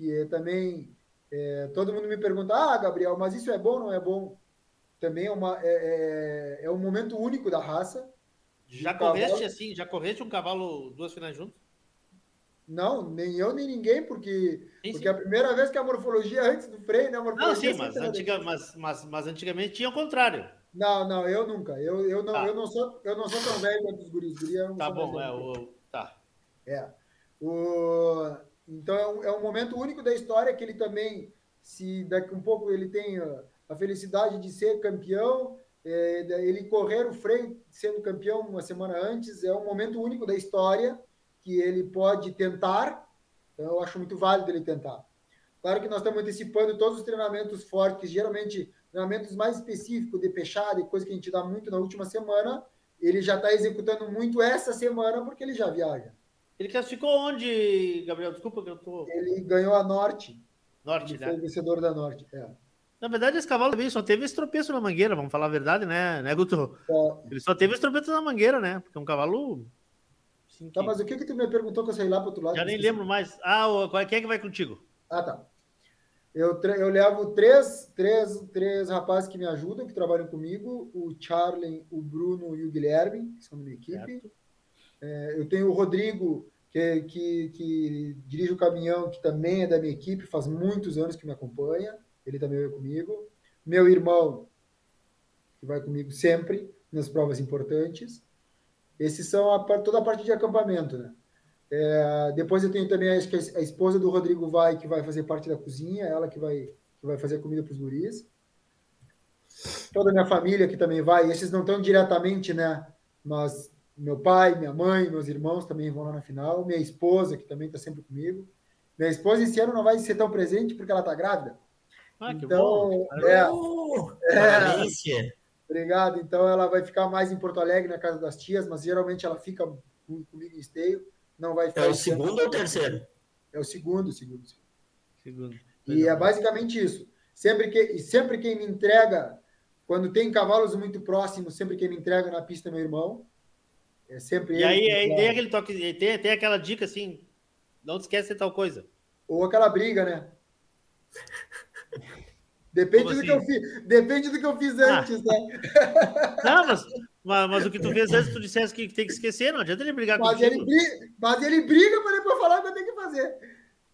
Speaker 5: que é também. É, todo mundo me pergunta, ah, Gabriel, mas isso é bom ou não é bom? Também é, uma, é, é, é um momento único da raça
Speaker 6: já correste cavalo... assim? Já correste um cavalo duas finais juntos?
Speaker 5: Não, nem eu nem ninguém, porque, sim, porque sim. a primeira vez que a morfologia antes do freio, né? A morfologia
Speaker 6: não, sim, mas, antiga, mas, mas, mas antigamente tinha o contrário.
Speaker 5: Não, não, eu nunca. Eu, eu, não, tá. eu, não, sou, eu não sou tão velho quanto os guris. guris
Speaker 6: tá bom, é o. Tá.
Speaker 5: É. O, então é um, é um momento único da história que ele também, se daqui um pouco ele tem a, a felicidade de ser campeão, é, ele correr o freio sendo campeão uma semana antes é um momento único da história que ele pode tentar. Então, eu acho muito válido ele tentar. Claro que nós estamos antecipando todos os treinamentos fortes, geralmente treinamentos mais específicos de peixada e coisa que a gente dá muito na última semana. Ele já está executando muito essa semana porque ele já viaja.
Speaker 6: Ele classificou onde, Gabriel? Desculpa que eu tô.
Speaker 5: Ele ganhou a Norte.
Speaker 6: Norte,
Speaker 5: ele
Speaker 6: né?
Speaker 5: Foi o vencedor da Norte. É.
Speaker 6: Na verdade, esse cavalo também só teve esse tropeço na mangueira, vamos falar a verdade, né, né Guto? É. Ele só teve esse tropeço na mangueira, né? Porque é um cavalo.
Speaker 5: Sim, tá, mas o que que tu me perguntou que eu saí lá pro outro lado?
Speaker 6: Já nem lembro mais. Ah, quem é que vai contigo?
Speaker 5: Ah, tá. Eu, eu levo três, três, três rapazes que me ajudam, que trabalham comigo: o Charlie, o Bruno e o Guilherme, que são da minha equipe. É, eu tenho o Rodrigo, que, que, que dirige o caminhão, que também é da minha equipe, faz muitos anos que me acompanha ele também vai comigo. Meu irmão, que vai comigo sempre nas provas importantes. Esses são a, toda a parte de acampamento, né? É, depois eu tenho também acho que a esposa do Rodrigo vai que vai fazer parte da cozinha, ela que vai que vai fazer comida para os guris. Toda a minha família que também vai, esses não estão diretamente, né? Mas meu pai, minha mãe, meus irmãos também vão lá na final. Minha esposa, que também está sempre comigo. Minha esposa esse ano não vai ser tão presente porque ela está grávida.
Speaker 6: Ah, que então, bom.
Speaker 5: É, uh, é, obrigado. Então ela vai ficar mais em Porto Alegre, na casa das tias, mas geralmente ela fica comigo em esteio. não vai ficar.
Speaker 7: É o
Speaker 5: esse ano.
Speaker 7: segundo ou o terceiro?
Speaker 5: É o segundo, segundo. segundo.
Speaker 6: Segundo.
Speaker 5: E é basicamente isso. Sempre que, e sempre quem me entrega, quando tem cavalos muito próximos, sempre quem me entrega na pista é meu irmão. É sempre
Speaker 6: E aí, aí tem aquele toque, tem, tem aquela dica assim, não te esquece tal coisa.
Speaker 5: Ou aquela briga, né? Depende
Speaker 6: Como
Speaker 5: do que eu
Speaker 6: assim?
Speaker 5: fiz. Depende do que eu fiz
Speaker 6: Ah.
Speaker 5: antes, né?
Speaker 6: Não, mas, mas, mas o que tu fez antes, tu dissesse que tem que esquecer, não adianta ele brigar contigo.
Speaker 5: ele, briga, mas ele briga para depois falar o que eu tenho que fazer.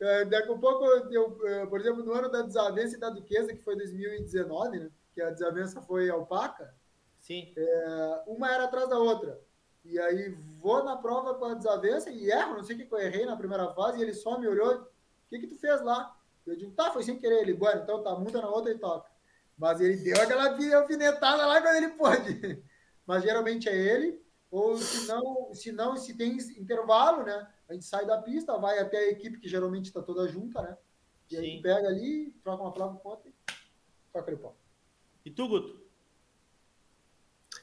Speaker 5: É, daqui a pouco, eu, eu, por exemplo, no ano da desavença e da Duquesa, que foi 2019, né? Que a desavença foi alpaca,
Speaker 6: Sim.
Speaker 5: é, uma era atrás da outra. E aí vou na prova com a desavença e erro, não sei o que eu errei na primeira fase, e ele só me olhou, o que que tu fez lá? Eu digo, tá, foi sem querer. Ele, bueno, então tá, muda na outra e toca. Mas ele deu aquela alfinetada lá quando ele pôde. [laughs] Mas geralmente é ele, ou se não, se não, se tem intervalo, né? A gente sai da pista, vai até a equipe que geralmente está toda junta, né? E aí
Speaker 6: Sim.
Speaker 5: pega ali, troca uma palavra com outra e toca ele pau.
Speaker 6: E tu, Guto?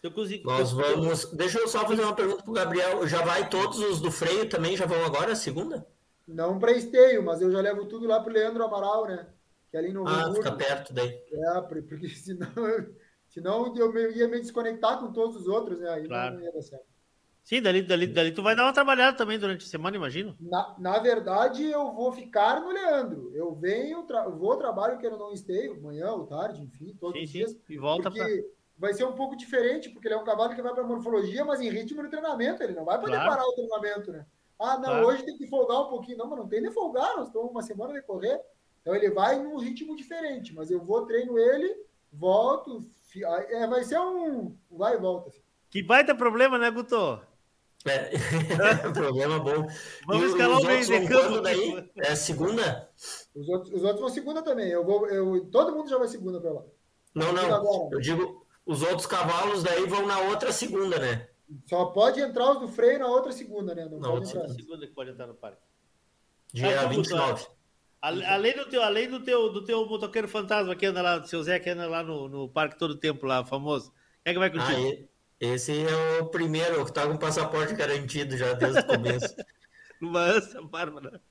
Speaker 6: Eu consigo.
Speaker 7: Nós vamos. Deixa eu só fazer uma pergunta pro Gabriel. Já vai todos os do freio também? Já vão agora, a segunda?
Speaker 5: Não para esteio, mas eu já levo tudo lá pro Leandro Amaral, né? Que é ali no
Speaker 7: Ah,
Speaker 5: Hamburgo.
Speaker 7: fica perto daí.
Speaker 5: É, por- porque [laughs] senão, eu- senão eu ia me desconectar com todos os outros, né? Aí
Speaker 6: Claro.
Speaker 5: não ia dar certo.
Speaker 6: Sim, dali, dali, dali tu vai dar uma trabalhada também durante a semana, imagino.
Speaker 5: Na, na verdade, eu vou ficar no Leandro. Eu venho, tra eu vou trabalho que eu não esteio, manhã ou tarde, enfim, todos
Speaker 6: Sim,
Speaker 5: os
Speaker 6: sim.
Speaker 5: dias.
Speaker 6: E volta
Speaker 5: porque
Speaker 6: pra.
Speaker 5: Vai ser um pouco diferente, porque ele é um cavalo que vai para morfologia, mas em ritmo de treinamento. Ele não vai poder
Speaker 6: Claro.
Speaker 5: parar o treinamento, né? Ah, não,
Speaker 6: Claro.
Speaker 5: hoje tem que folgar um pouquinho. Não, mas não tem nem folgar, nós estamos uma semana de correr. Então ele vai num ritmo diferente, mas eu vou, treino ele, volto. fi- É, vai ser um vai e volta. assim.
Speaker 6: Que baita problema, né, Guto?
Speaker 7: É, [laughs] problema bom.
Speaker 6: Vamos
Speaker 7: E
Speaker 6: escalar o meio de campo.
Speaker 7: daí? É segunda?
Speaker 5: Os outros, os outros vão segunda também. Eu vou, eu, todo mundo já vai segunda para lá.
Speaker 7: Não, não.
Speaker 5: agora.
Speaker 7: Eu digo, os outros cavalos daí vão na outra segunda, né?
Speaker 5: Só pode entrar os do freio na outra segunda, né? Não
Speaker 7: Na
Speaker 5: pode
Speaker 7: outra
Speaker 5: entrar.
Speaker 6: Segunda que pode entrar no parque.
Speaker 7: Dia
Speaker 6: Ah, como
Speaker 7: 29.
Speaker 6: Ale- Além do teu, além do teu, do teu motoqueiro fantasma que anda lá, do seu Zé que anda lá no, no parque todo o tempo lá, famoso. Quem é que vai
Speaker 7: Ah,
Speaker 6: contigo?
Speaker 7: e- esse é o primeiro, que tá com passaporte garantido já desde o começo. [laughs]
Speaker 6: Numa ânsia bárbara.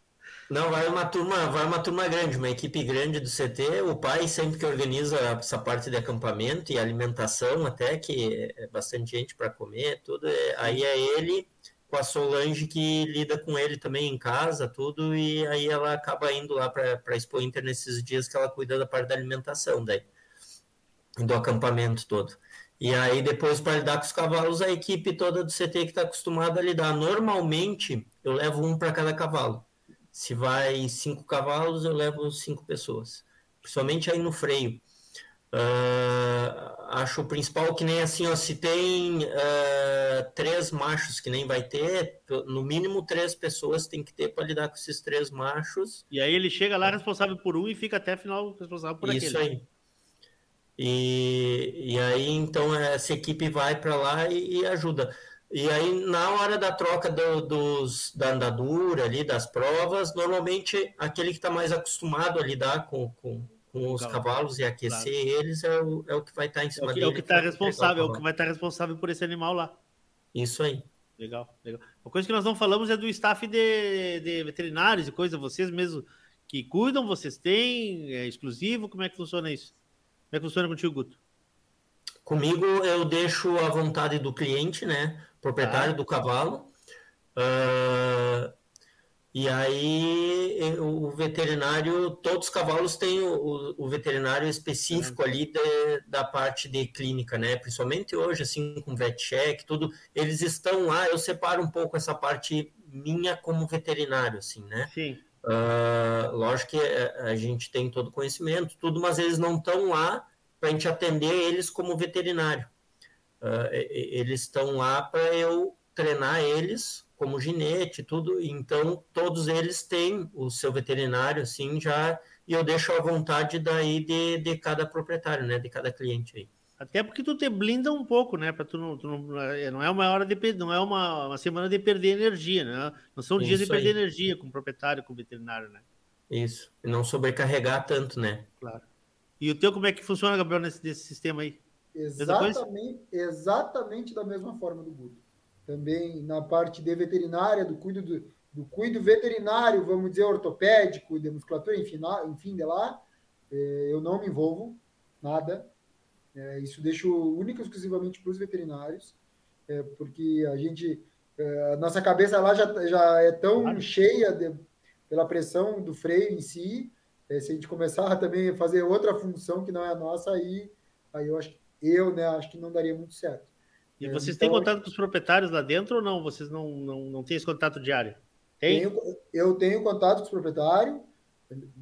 Speaker 7: Não, vai uma turma, vai uma turma grande, uma equipe grande do CT. O pai sempre que organiza essa parte de acampamento e alimentação, até que é bastante gente para comer, tudo. é- aí é ele com a Solange que lida com ele também em casa, tudo. E aí ela acaba indo lá para a Expo Inter nesses dias que ela cuida da parte da alimentação daí, do acampamento todo. E aí depois para lidar com os cavalos, a equipe toda do CT que está acostumada a lidar. Normalmente eu levo um para cada cavalo. Se vai cinco cavalos, eu levo cinco pessoas. Principalmente aí no freio. Ah, acho o principal que nem assim, ó, se tem ah, três machos que nem vai ter, no mínimo três pessoas tem que ter para lidar com esses três machos.
Speaker 6: E aí ele chega lá responsável por um e fica até final responsável por
Speaker 7: Isso
Speaker 6: aquele.
Speaker 7: aí. E, e aí, então, essa equipe vai para lá e, e ajuda. E aí, na hora da troca do- dos, da andadura ali, das provas, normalmente aquele que está mais acostumado a lidar com, com, com os
Speaker 6: Claro.
Speaker 7: cavalos e aquecer eles é o, é o que vai estar em
Speaker 6: É
Speaker 7: cima
Speaker 6: o que, é
Speaker 7: dele.
Speaker 6: o que tá
Speaker 7: vai
Speaker 6: responsável, é o que vai estar responsável por esse animal lá.
Speaker 7: Isso aí.
Speaker 6: Legal, legal. Uma coisa que nós não falamos é do staff de, de veterinários e coisa, vocês mesmo que cuidam, vocês têm, é exclusivo, como é que funciona isso? Como é que funciona contigo, Guto?
Speaker 7: Comigo eu deixo a vontade do cliente, né? Proprietário
Speaker 6: Tá.
Speaker 7: do cavalo. Ah, e aí o veterinário, todos os cavalos têm o, o- veterinário específico ali de- da parte de clínica, né? Principalmente hoje, assim, com vet check, tudo, eles estão lá, eu separo um pouco essa parte minha como veterinário, assim, né?
Speaker 6: Sim.
Speaker 7: Ah, lógico que eh, a gente tem todo o conhecimento, tudo, mas eles não estão lá para a gente atender eles como veterinário. E- eles estão lá para eu treinar eles como ginete, tudo. Então, todos eles têm o seu veterinário, assim, já. E eu deixo à vontade daí de, de cada proprietário, né? De cada cliente aí.
Speaker 6: Até porque tu te blinda um pouco, né? Para tu não, tu não, é, não é uma hora de não é uma, uma semana de perder energia, né? Não são dias de
Speaker 7: Isso
Speaker 6: perder
Speaker 7: aí.
Speaker 6: energia com o proprietário, com o veterinário, né?
Speaker 7: Isso. E não sobrecarregar tanto, né?
Speaker 6: Claro. E o teu como é que funciona, Gabriel, nesse, nesse sistema aí?
Speaker 5: Exatamente, exatamente da mesma forma do Guto. Também na parte de veterinária, do cuido do, do cuido veterinário, vamos dizer, ortopédico, de musculatura, enfim, na, enfim de lá, é, eu não me envolvo, nada. É, isso deixo único e exclusivamente para os veterinários, é, porque a gente, a nossa cabeça lá já, já é tão cheia de, pela pressão do freio em si, se a gente começar também a fazer outra função que não é a nossa, aí, aí eu acho eu né, acho que não daria muito certo.
Speaker 6: E vocês então, têm contato com os proprietários lá dentro ou não? Vocês não, não, não têm esse contato diário?
Speaker 5: Tem? Tenho, eu tenho contato com os proprietários,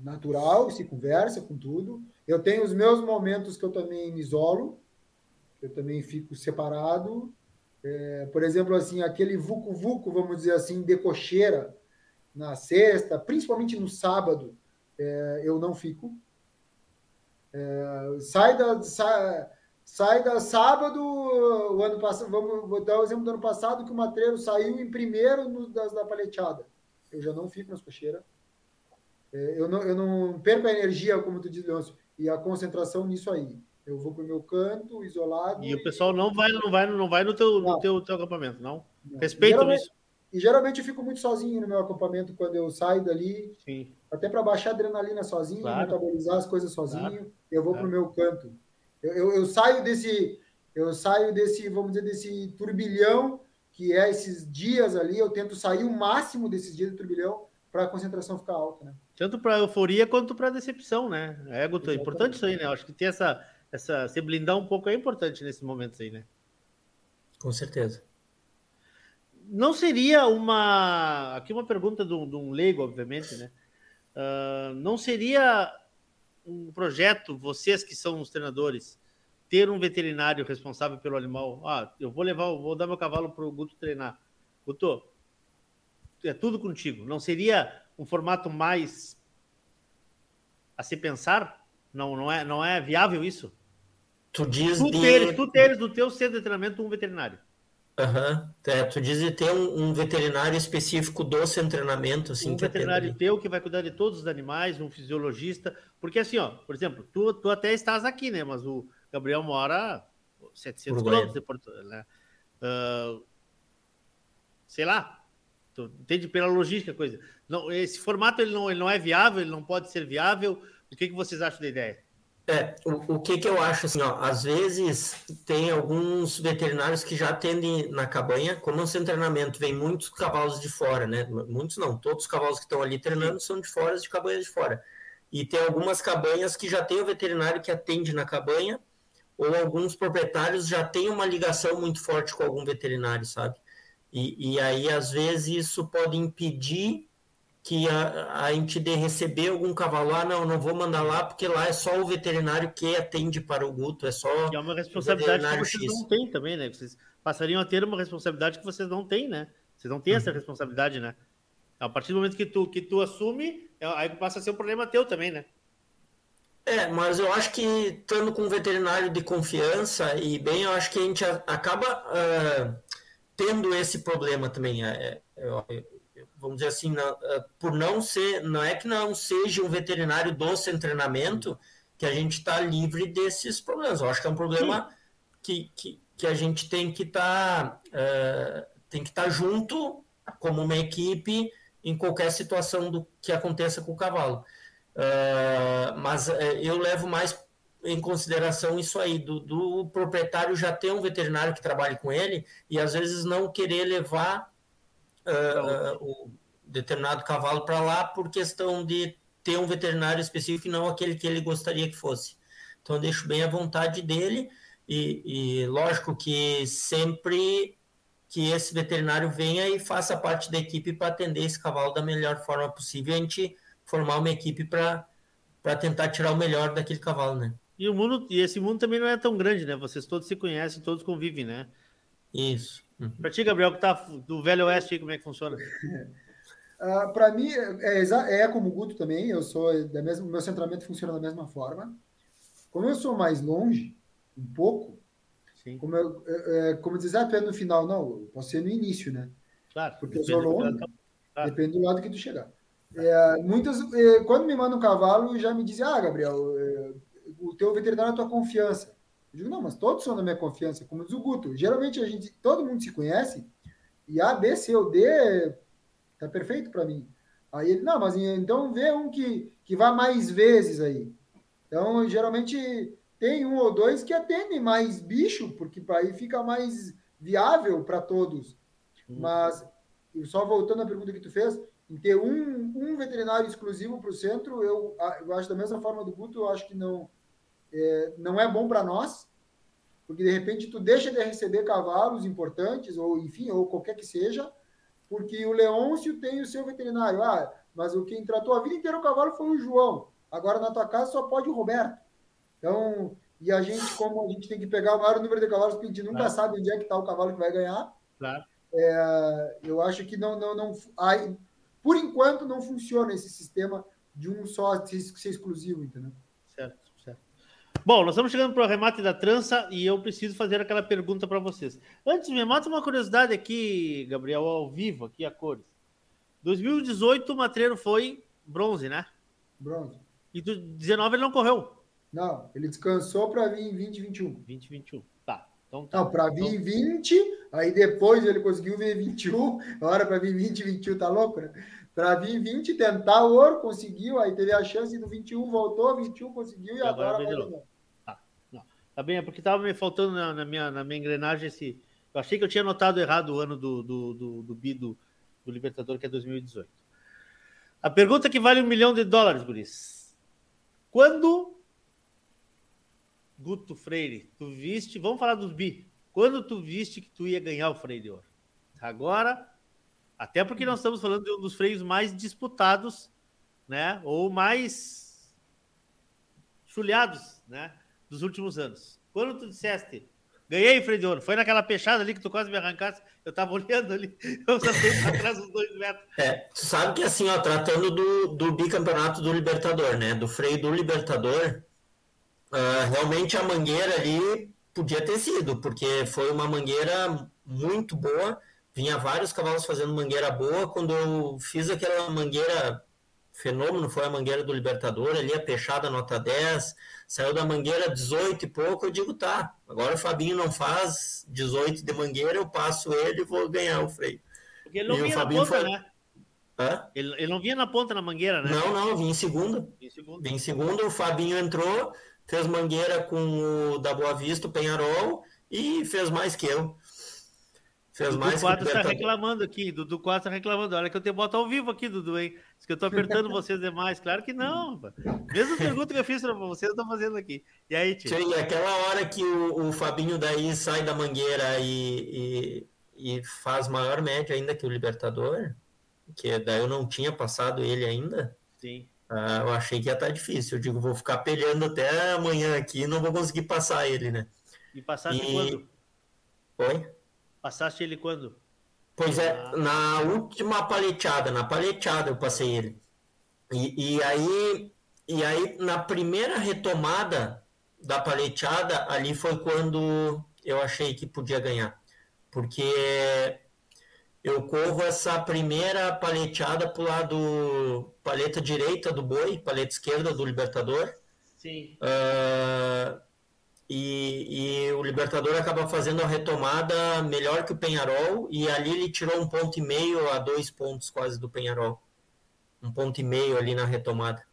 Speaker 5: natural, se conversa com tudo. Eu tenho os meus momentos que eu também me isolo, eu também fico separado. É, por exemplo, assim, aquele vucu-vucu, vamos dizer assim, de cocheira na sexta, principalmente no sábado, é, eu não fico. É, sai da. Sai, sai da sábado, o ano passado, vamos dar o exemplo do ano passado, que o Matreiro saiu em primeiro no, das, da paleteada. Eu já não fico nas cocheiras. É, eu, não, eu não perco a energia, como tu diz, Leôncio, e a concentração nisso aí. Eu vou para o meu canto, isolado.
Speaker 6: E, e, o pessoal não vai, não vai, não vai no teu, no teu, teu acampamento, não? não. Respeito isso.
Speaker 5: E geralmente eu fico muito sozinho no meu acampamento quando eu saio dali. Sim. Até para baixar a adrenalina sozinho, claro. metabolizar as coisas sozinho. Claro. Eu vou claro. para o meu canto. Eu, eu, eu, saio desse, eu saio desse, vamos dizer, desse turbilhão que é esses dias ali. Eu tento sair o máximo desses dias do turbilhão para a concentração ficar alta, né?
Speaker 6: Tanto para euforia quanto para decepção, né? É importante isso aí, né? acho que ter essa, essa, se blindar um pouco é importante nesse momento aí, né?
Speaker 7: Com certeza.
Speaker 6: Não seria uma. Aqui uma pergunta de um, de um leigo, obviamente, né? Uh, não seria um projeto, vocês que são os treinadores, ter um veterinário responsável pelo animal. Ah, eu vou levar, vou dar meu cavalo para o Guto treinar. Guto, é tudo contigo. Não seria um formato mais a se pensar? Não, não é, não é viável isso?
Speaker 7: Tu diz
Speaker 6: tu
Speaker 7: de...
Speaker 6: teres, tu teres no teu centro de treinamento um veterinário.
Speaker 7: Uhum. É, tu diz de ter um, um, veterinário específico do seu treinamento, assim.
Speaker 6: Um veterinário teu que vai cuidar de todos os animais, um fisiologista, porque assim, ó, por exemplo, tu, tu até estás aqui, né? Mas o Gabriel mora 700 quilômetros de Porto, né? Uh, sei lá, tu entende pela logística a coisa. Não, esse formato ele não, ele não é viável, ele não pode ser viável. O que, que vocês acham da ideia?
Speaker 7: É, o, o que que eu acho assim, ó, às vezes tem alguns veterinários que já atendem na cabanha, como no seu treinamento vem muitos cavalos de fora, né? Muitos não, todos os cavalos que estão ali treinando são de fora, de cabanhas de fora. E tem algumas cabanhas que já tem o veterinário que atende na cabanha, ou alguns proprietários já têm uma ligação muito forte com algum veterinário, sabe? E, e aí, às vezes, isso pode impedir que a, a entidade receber algum cavalo, ah, não, não vou mandar lá, porque lá é só o veterinário que atende para o guto, é só.
Speaker 6: E é uma responsabilidade que vocês X. não têm também, né? Vocês passariam a ter uma responsabilidade que vocês não têm, né? Vocês não têm uhum. essa responsabilidade, né? A partir do momento que tu, que tu assume, é, aí passa a ser um problema teu também, né?
Speaker 7: É, mas eu acho que estando com um veterinário de confiança e bem, eu acho que a gente acaba uh, tendo esse problema também. É, é, vamos dizer assim, não, uh, por não ser, não é que não seja um veterinário do treinamento que a gente está livre desses problemas. Eu acho que é um problema que, que, que, a gente tem que estar tá, uh, tem que estar tá junto como uma equipe em qualquer situação do que aconteça com o cavalo. Uh, mas uh, eu levo mais em consideração isso aí, do, do, proprietário já ter um veterinário que trabalhe com ele e às vezes não querer levar uh, o determinado cavalo para lá por questão de ter um veterinário específico e não aquele que ele gostaria que fosse. Então eu deixo bem à vontade dele e, e lógico que sempre que esse veterinário venha e faça parte da equipe para atender esse cavalo da melhor forma possível, a gente formar uma equipe para tentar tirar o melhor daquele cavalo, né?
Speaker 6: E o mundo e esse mundo também não é tão grande, né? Vocês todos se conhecem, todos convivem, né?
Speaker 7: Isso.
Speaker 6: Para ti, Gabriel, que tá do Velho Oeste, como é que funciona?
Speaker 5: Uh, [laughs] ah, para mim é, é, é, como o Guto também. Eu sou da mesma, meu centramento funciona da mesma forma. Como eu sou mais longe, um pouco, Sim. como eu, é, como dizer, ah, tu é no final, não, eu posso ser no início, né?
Speaker 6: Claro.
Speaker 5: Porque eu sou longe, claro. depende do lado que tu chegar. É, muitas, é, quando me mandam um cavalo, já me dizem, ah, Gabriel, é, o teu veterinário é a tua confiança. Eu digo, não, mas todos são da minha confiança, como diz o Guto. Geralmente a gente, todo mundo se conhece, e A, B, C ou D, tá perfeito para mim. Aí ele, não, mas então vê um que, que vá mais vezes aí. Então, geralmente tem um ou dois que atendem mais bicho, porque aí fica mais viável para todos. Uhum. Mas, só voltando à pergunta que tu fez, em ter um, um veterinário exclusivo para o centro, eu, eu acho da mesma forma do Guto, eu acho que não é, não é bom para nós, porque de repente tu deixa de receber cavalos importantes, ou enfim, ou qualquer que seja, porque o Leôncio tem o seu veterinário. Ah, mas o quem tratou a vida inteira o cavalo foi o João. Agora na tua casa só pode o Roberto. Então, e a gente, como a gente tem que pegar o maior número de cavalos, porque a gente nunca claro. sabe onde é que está o cavalo que vai ganhar.
Speaker 6: Claro.
Speaker 5: É, eu acho que não, não, não. Aí, por enquanto, não funciona esse sistema de um só ser exclusivo, entendeu?
Speaker 6: Certo. Bom, nós estamos chegando para o remate da trança e eu preciso fazer aquela pergunta para vocês. Antes, me mata uma curiosidade aqui, Gabriel, ao vivo, aqui a cores. 2018 o Matreiro foi bronze, né?
Speaker 5: Bronze.
Speaker 6: E 19 ele não correu.
Speaker 5: Não, ele descansou para vir em 2021.
Speaker 6: 2021. Tá. Então,
Speaker 5: tá. Não, para vir em então... 20, aí depois ele conseguiu vir 21, agora para vir 20, 21, tá louco, né? Para vir 20, tentar o ouro, conseguiu, aí teve a chance do 21, voltou, 21 conseguiu e, agora, agora vai de
Speaker 6: Tá. Não. tá bem, é porque tava me faltando na, na, minha, na minha engrenagem esse. Eu achei que eu tinha notado errado o ano do, do, do, do BI do, do Libertador, que é 2018. A pergunta que vale um milhão de dólares, Guris. Quando Guto Freire, tu viste, vamos falar dos bi. Quando tu viste que tu ia ganhar o freio de ouro? Agora, até porque nós estamos falando de um dos freios mais disputados, né? Ou mais chulhados, né? Dos últimos anos. Quando tu disseste, ganhei freio de ouro, foi naquela peixada ali que tu quase me arrancasse, eu tava [laughs] olhando ali, eu só atrás dos dois metros.
Speaker 7: É, tu sabe que assim, ó, tratando do, do bicampeonato do Libertador, né? Do freio do Libertador, Uh, realmente a mangueira ali podia ter sido, porque foi uma mangueira muito boa. Vinha vários cavalos fazendo mangueira boa. Quando eu fiz aquela mangueira fenômeno, foi a mangueira do Libertador, ali a peixada nota 10, saiu da mangueira 18 e pouco, eu digo, tá, agora o Fabinho não faz 18 de mangueira, eu passo ele e vou ganhar o freio.
Speaker 6: Porque ele não e vinha na ponta, foi... né? Ele, ele, não vinha na ponta na mangueira, né?
Speaker 7: Não, não, vinha em segunda. Vinha em segunda. Vinha em segunda, o Fabinho entrou, fez mangueira com o da Boa Vista, o Penharol, e fez mais que eu.
Speaker 6: Fez Dudu mais 4 está reclamando aqui, Dudu 4 está reclamando. Olha que eu te boto ao vivo aqui, Dudu, hein? Diz que eu estou apertando [laughs] vocês demais. Claro que não. Mesma pergunta que eu fiz para vocês, estão fazendo aqui. E aí, tio?
Speaker 7: Sim, aquela hora que o, o, Fabinho daí sai da mangueira e, e, e, faz maior média ainda que o Libertador, que daí eu não tinha passado ele ainda.
Speaker 6: Sim.
Speaker 7: Ah, eu achei que ia estar tá difícil. Eu digo, vou ficar peleando até amanhã aqui e não vou conseguir passar ele, né?
Speaker 6: E passaste e... quando?
Speaker 7: Oi?
Speaker 6: Passaste ele quando?
Speaker 7: Pois é, ah. na última paleteada, na paleteada eu passei ele. E, e, aí, e aí, na primeira retomada da paleteada, ali foi quando eu achei que podia ganhar. Porque eu corro essa primeira paleteada pro lado paleta direita do boi, paleta esquerda do Libertador.
Speaker 6: Sim.
Speaker 7: Uh, e, e, o Libertador acaba fazendo a retomada melhor que o Penharol e ali ele tirou um ponto e meio a dois pontos quase do Penharol. Um ponto e meio ali na retomada.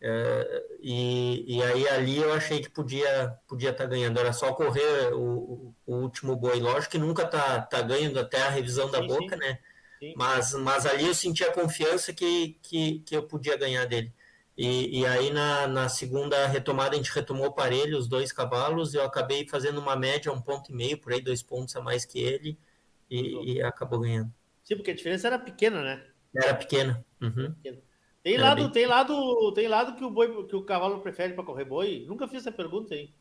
Speaker 7: É, e, e aí ali eu achei que podia podia estar tá ganhando. Era só correr o, o, último boi. Lógico que nunca tá, tá ganhando até a revisão da sim, boca, sim. né? Sim. Mas, mas ali eu senti a confiança que, que, que eu podia ganhar dele. E, e aí na, na segunda retomada a gente retomou o parelho, os dois cavalos, eu acabei fazendo uma média, um ponto e meio, por aí, dois pontos a mais que ele, e, e acabou ganhando.
Speaker 6: Sim, porque a diferença era pequena, né?
Speaker 7: Era pequena. Uhum.
Speaker 6: pequena. Tem lado, bem... tem lado, tem lado que o boi, que o cavalo prefere para correr boi. Nunca fiz essa pergunta, hein?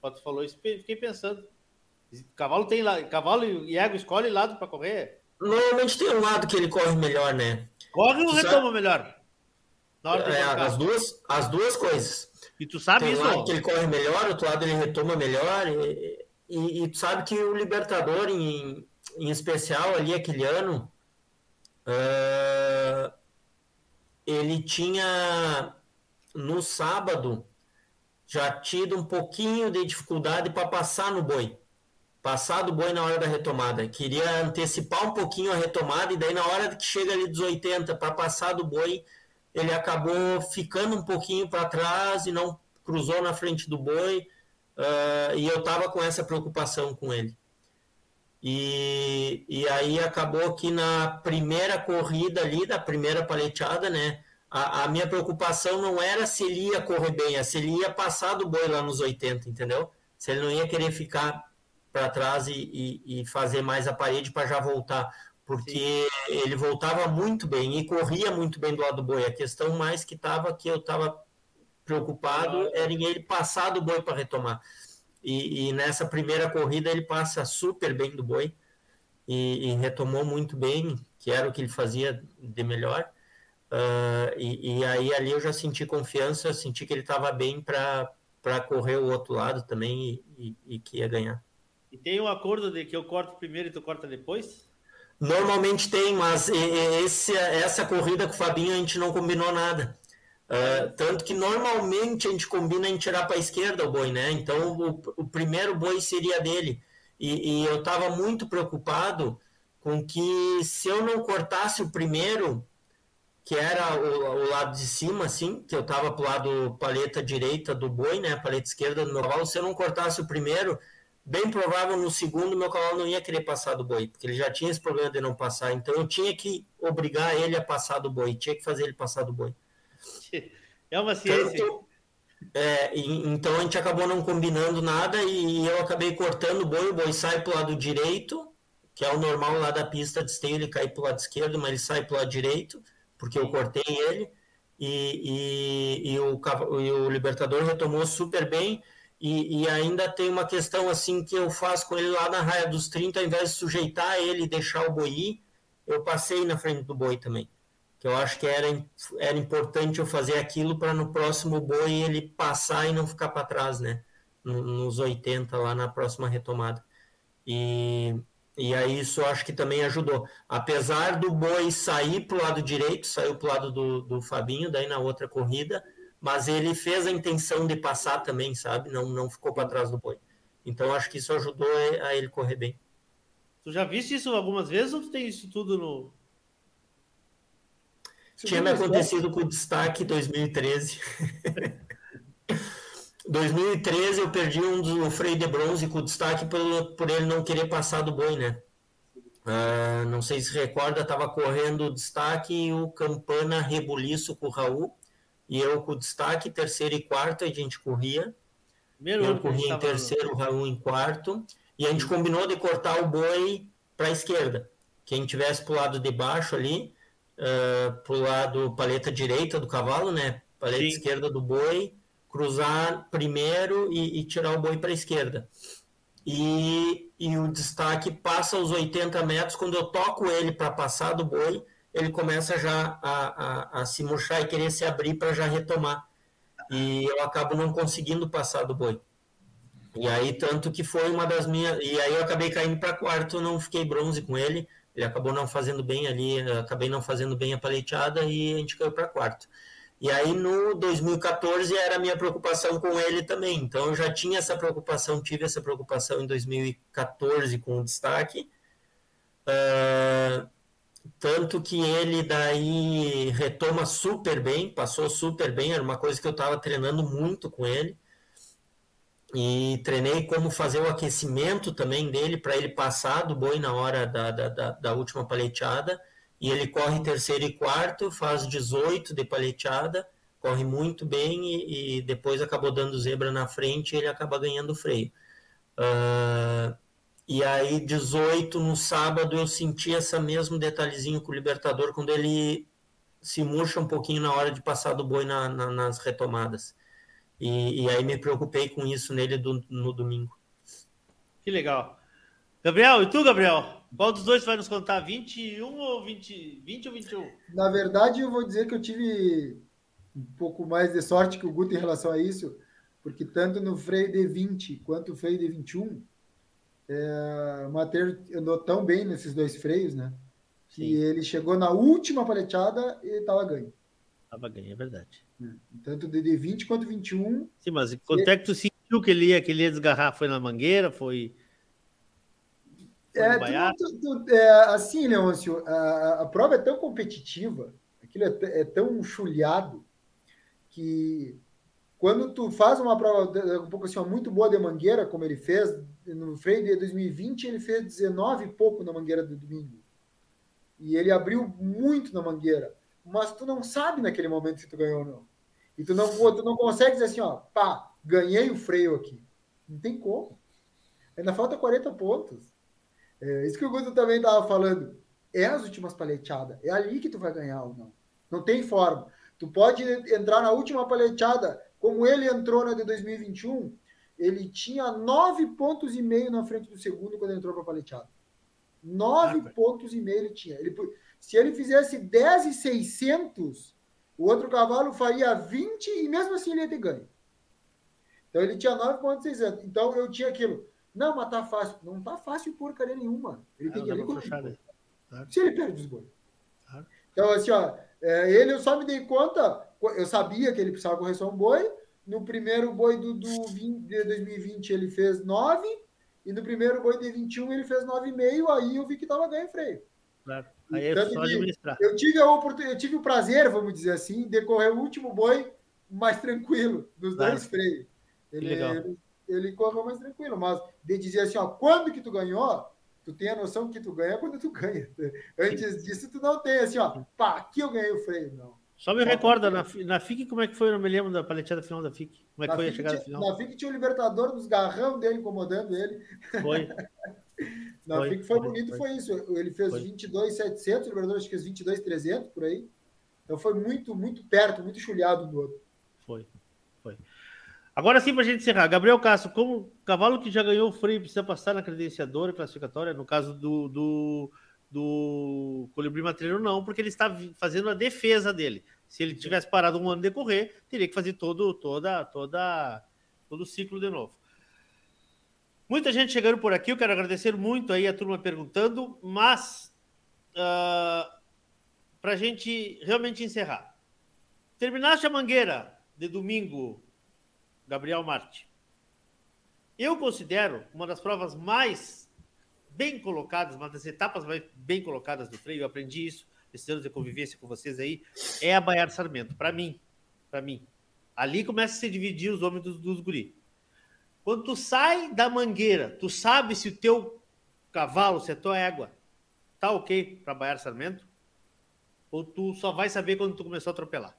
Speaker 6: Quando falou isso, fiquei pensando. Cavalo tem lá, cavalo e ego escolhe lado para correr.
Speaker 7: Normalmente tem um lado que ele corre melhor, né?
Speaker 6: Corre ou retoma melhor?
Speaker 7: É, as duas, as duas coisas.
Speaker 6: E tu sabe
Speaker 7: tem
Speaker 6: isso?
Speaker 7: Um lado que ele corre melhor, outro lado ele retoma melhor. E, e, e tu sabe que o Libertador, em, em especial ali aquele ano, uh, ele tinha no sábado já tido um pouquinho de dificuldade para passar no boi. passar do boi na hora da retomada. Queria antecipar um pouquinho a retomada, e daí na hora que chega ali dos 80 para passar do boi, ele acabou ficando um pouquinho para trás e não cruzou na frente do boi. Uh, e eu estava com essa preocupação com ele. E, e aí acabou que na primeira corrida ali, da primeira paleteada, né? A, a, minha preocupação não era se ele ia correr bem, é se ele ia passar do boi lá nos 80, entendeu? Se ele não ia querer ficar para trás e, e, e, fazer mais a parede para já voltar, porque ele voltava muito bem e corria muito bem do lado do boi. A questão mais que estava que eu estava preocupado era em ele passar do boi para retomar. E, e, nessa primeira corrida ele passa super bem do boi e, e, retomou muito bem, que era o que ele fazia de melhor. Uh, e, e, aí ali eu já senti confiança, senti que ele estava bem para correr o outro lado também e que ia ganhar.
Speaker 6: E tem um acordo de que eu corto primeiro e tu corta depois?
Speaker 7: Normalmente tem, mas esse, essa corrida com o Fabinho a gente não combinou nada. Uh, tanto que normalmente a gente combina em tirar para a esquerda o boi, né? Então o, o primeiro boi seria dele. E, e eu estava muito preocupado com que se eu não cortasse o primeiro, que era o, o lado de cima, assim, que eu estava pro lado paleta direita do boi, né? Paleta esquerda do meu cavalo, se eu não cortasse o primeiro, bem provável no segundo meu cavalo não ia querer passar do boi, porque ele já tinha esse problema de não passar. Então eu tinha que obrigar ele a passar do boi, tinha que fazer ele passar do boi. [laughs]
Speaker 6: É uma ciência.
Speaker 7: Tanto, é, e, então a gente acabou não combinando nada e eu acabei cortando o boi, o boi sai para o lado direito, que é o normal lá da pista de esteio, ele cai para o lado esquerdo, mas ele sai para o lado direito, porque eu cortei ele, e, e, e, o, e o Libertador retomou super bem. E, e, ainda tem uma questão assim que eu faço com ele lá na raia dos 30, ao invés de sujeitar ele e deixar o boi ir, eu passei na frente do boi também. Que eu acho que era, era importante eu fazer aquilo para no próximo boi ele passar e não ficar para trás, né? Nos 80 lá na próxima retomada. E, e aí isso eu acho que também ajudou. Apesar do boi sair para o lado direito, saiu para o lado do, do Fabinho, daí na outra corrida, mas ele fez a intenção de passar também, sabe? Não, não ficou para trás do boi. Então acho que isso ajudou a ele correr bem.
Speaker 6: Tu já viste isso algumas vezes ou tu tem isso tudo no.
Speaker 7: Tinha me acontecido com o destaque 2013. 2013 [laughs] eu perdi um do freio de bronze com o destaque por, por ele não querer passar do boi, né? Uh, não sei se recorda, estava correndo o destaque e o Campana rebuliço com o Raul e eu com destaque, terceiro e quarto, a gente corria. Primeiro eu corria em terceiro, o Raul em quarto. E a gente combinou de cortar o boi para a esquerda. Quem tivesse para o lado de baixo ali, uh, ah, para o lado paleta direita do cavalo, né? Paleta Sim. esquerda do boi, cruzar primeiro e, e tirar o boi para a esquerda. E, e o destaque passa os 80 metros. Quando eu toco ele para passar do boi, ele começa já a, a, a se murchar e querer se abrir para já retomar. E eu acabo não conseguindo passar do boi. E aí, tanto que foi uma das minhas. E aí eu acabei caindo para quarto, não fiquei bronze com ele. Ele acabou não fazendo bem ali, acabei não fazendo bem a paleteada e a gente caiu para quarto. E aí no 2014 era a minha preocupação com ele também. Então eu já tinha essa preocupação, tive essa preocupação em 2014 com o destaque. Uh, tanto que ele daí retoma super bem, passou super bem, era uma coisa que eu estava treinando muito com ele. E treinei como fazer o aquecimento também dele para ele passar do boi na hora da, da, da, da, última paleteada. E ele corre terceiro e quarto, faz 18 de paleteada, corre muito bem e, e depois acabou dando zebra na frente e ele acaba ganhando o freio. Uh, e aí, 18 no sábado, eu senti esse mesmo detalhezinho com o Libertador, quando ele se murcha um pouquinho na hora de passar do boi na, na, nas retomadas. E, e, aí me preocupei com isso nele do, no domingo.
Speaker 6: Que legal. Gabriel, e tu, Gabriel? Qual dos dois vai nos contar? 21 ou 20, 20 ou 21?
Speaker 5: Na verdade, eu vou dizer que eu tive um pouco mais de sorte que o Guto em relação a isso, porque tanto no freio de 20 quanto no freio de 21, é, o Matheus andou tão bem nesses dois freios, né? Que Sim. ele chegou na última paleteada e estava ganho.
Speaker 6: Estava ganho, é verdade.
Speaker 5: É, tanto de 20 quanto 21.
Speaker 6: Sim, mas quanto é que tu sentiu que ele ia, que ele ia desgarrar? Foi na mangueira? Foi.
Speaker 5: É, tu, tu, tu, é, assim, Leôncio, a, a, prova é tão competitiva, aquilo é, é, tão chulhado, que quando tu faz uma prova um pouco assim, muito boa de mangueira, como ele fez, no freio de 2020, ele fez 19 e pouco na mangueira do domingo. E ele abriu muito na mangueira. Mas tu não sabe naquele momento se tu ganhou ou não. E tu não, tu não consegue dizer assim, ó, pá, ganhei o freio aqui. Não tem como. Ainda falta 40 pontos. É, isso que o Guto também estava falando. É as últimas paleteadas. É ali que tu vai ganhar ou não. Não tem forma. Tu pode entrar na última paleteada, como ele entrou na de 2021, ele tinha nove pontos e meio na frente do segundo quando entrou para a paleteada. Nove ah, pontos e meio ele tinha. Ele, se ele fizesse 10 e 600, o outro cavalo faria 20 e mesmo assim ele ia ter ganho. Então ele tinha 9,600. Então eu tinha aquilo. Não, mas tá fácil. Não tá fácil porcaria nenhuma. Ele ah, tem que ir claro. Se ele perde os gols. Então, assim, ó, é, ele eu só me dei conta, eu sabia que ele precisava um boi. No primeiro boi do, do 20, de 2020 ele fez 9, e no primeiro boi de 21 ele fez 9,5, aí eu vi que tava ganho freio.
Speaker 6: Claro. Aí é só administrar.
Speaker 5: Eu tive, a oportunidade, eu tive o prazer, vamos dizer assim, de correr o último boi mais tranquilo, dos claro. dois freios. Ele, ele, ele correu mais tranquilo, mas de dizer assim, ó, quando que tu ganhou, tu tem a noção que tu ganha quando tu [laughs] ganha. Antes Sim. disso, tu não tem assim, ó, pá, aqui eu ganhei o freio, não.
Speaker 6: Só me Só recorda, na, na FIC, como é que foi? Eu não me lembro da paleteada final da FIC. Como é que na foi FIC a chegada
Speaker 5: tinha,
Speaker 6: final?
Speaker 5: Na FIC tinha o Libertador dos garrão dele incomodando ele.
Speaker 6: Foi. [laughs]
Speaker 5: na foi, FIC foi, foi bonito, foi. foi isso. Ele fez 22,700, o Libertador acho que fez 22,300 por aí. Então foi muito, muito perto, muito chulhado do outro.
Speaker 6: Foi, foi. Agora sim, para a gente encerrar. Gabriel Castro, como cavalo que já ganhou o freio precisa passar na credenciadora classificatória, no caso do, do, do Colibri Matreiro, não, porque ele está fazendo a defesa dele. Se ele tivesse parado um ano de correr, teria que fazer todo, toda, toda, todo o ciclo de novo. Muita gente chegando por aqui, eu quero agradecer muito aí a turma perguntando, mas uh, ah, para a gente realmente encerrar. Terminaste a mangueira de domingo Gabriel Marte. Eu considero uma das provas mais bem colocadas, uma das etapas mais bem colocadas do freio, eu aprendi isso esses anos de convivência com vocês aí, é a Baiar Sarmento, para mim, para mim. Ali começa a se dividir os homens dos, dos guri. Quando tu sai da mangueira, tu sabe se o teu cavalo, se a tua égua tá ok para Baiar Sarmento? Ou tu só vai saber quando tu começou a atropelar?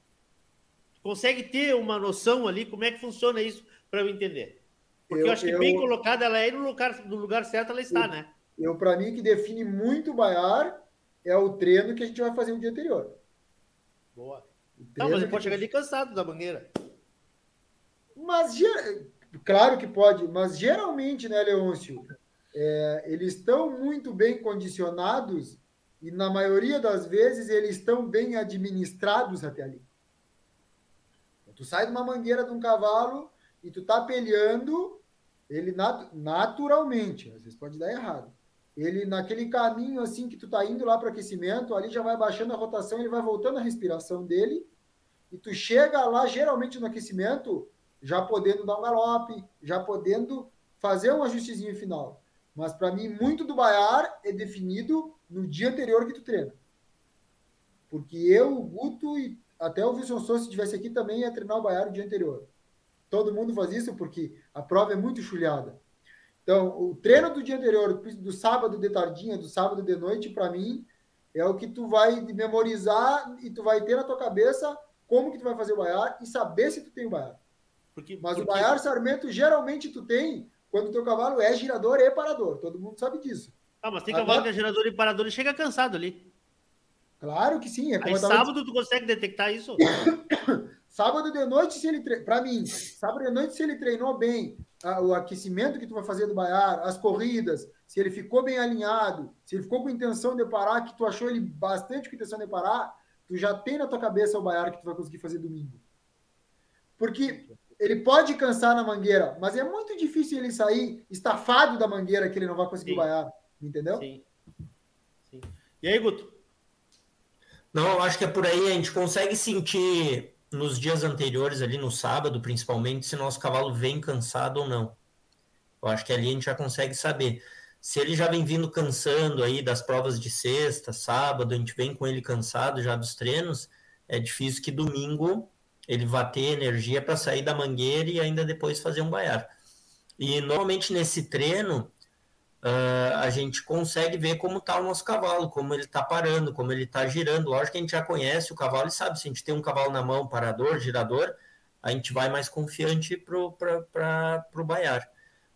Speaker 6: consegue ter uma noção ali como é que funciona isso para eu entender? Porque eu, eu acho que eu, bem colocada ela é no lugar, no lugar certo ela está, né?
Speaker 5: Eu, para mim, que define muito o Baiar é o treino que a gente vai fazer no dia anterior.
Speaker 6: Boa. Não, mas ele pode chegar ali cansado da banheira.
Speaker 5: Mas, claro que pode, mas geralmente, né, Leôncio, é, eles estão muito bem condicionados e, na maioria das vezes, eles estão bem administrados até ali. Tu sai de uma mangueira de um cavalo e tu tá peleando ele nat naturalmente, às vezes pode dar errado. Ele naquele caminho assim que tu tá indo lá para aquecimento, ali já vai baixando a rotação, ele vai voltando a respiração dele e tu chega lá geralmente no aquecimento já podendo dar um galope, já podendo fazer um ajustezinho final. Mas para mim muito do baiar é definido no dia anterior que tu treina. Porque eu, o Guto e até o Wilson Souza, se estivesse aqui, também ia treinar o Baiano o dia anterior. Todo mundo faz isso porque a prova é muito chulhada. Então, o treino do dia anterior, do sábado de tardinha, do sábado de noite, para mim, é o que tu vai memorizar e tu vai ter na tua cabeça como que tu vai fazer o Baiar e saber se tu tem o Baiar. Porque, Mas porque... o Baiar Sarmento, geralmente tu tem quando o teu cavalo é girador e parador. Todo mundo sabe disso.
Speaker 6: Ah, mas tem cavalo Agora... que é girador e parador e chega cansado ali.
Speaker 5: Claro que sim. É
Speaker 6: Aí sábado tu consegue detectar isso? [coughs]
Speaker 5: sábado de noite, se ele tre... para mim, sábado de noite, se ele treinou bem a, o aquecimento que tu vai fazer do Baiar, as corridas, se ele ficou bem alinhado, se ele ficou com intenção de parar, que tu achou ele bastante com intenção de parar, tu já tem na tua cabeça o Baiar que tu vai conseguir fazer domingo. Porque ele pode cansar na mangueira, mas é muito difícil ele sair estafado da mangueira que ele não vai conseguir Sim. Baiar, entendeu? Sim.
Speaker 6: Sim. E aí, Guto?
Speaker 7: Não, eu acho que é por aí, a gente consegue sentir nos dias anteriores, ali no sábado, principalmente, se nosso cavalo vem cansado ou não. Eu acho que ali a gente já consegue saber. se ele já vem vindo cansando aí das provas de sexta, sábado, a gente vem com ele cansado já dos treinos, é difícil que domingo ele vá ter energia para sair da mangueira e ainda depois fazer um baiar. E normalmente nesse treino uh, a gente consegue ver como está o nosso cavalo, como ele está parando, como ele está girando. Lógico que a gente já conhece o cavalo e sabe se a gente tem um cavalo na mão, parador, girador, a gente vai mais confiante para o baiar.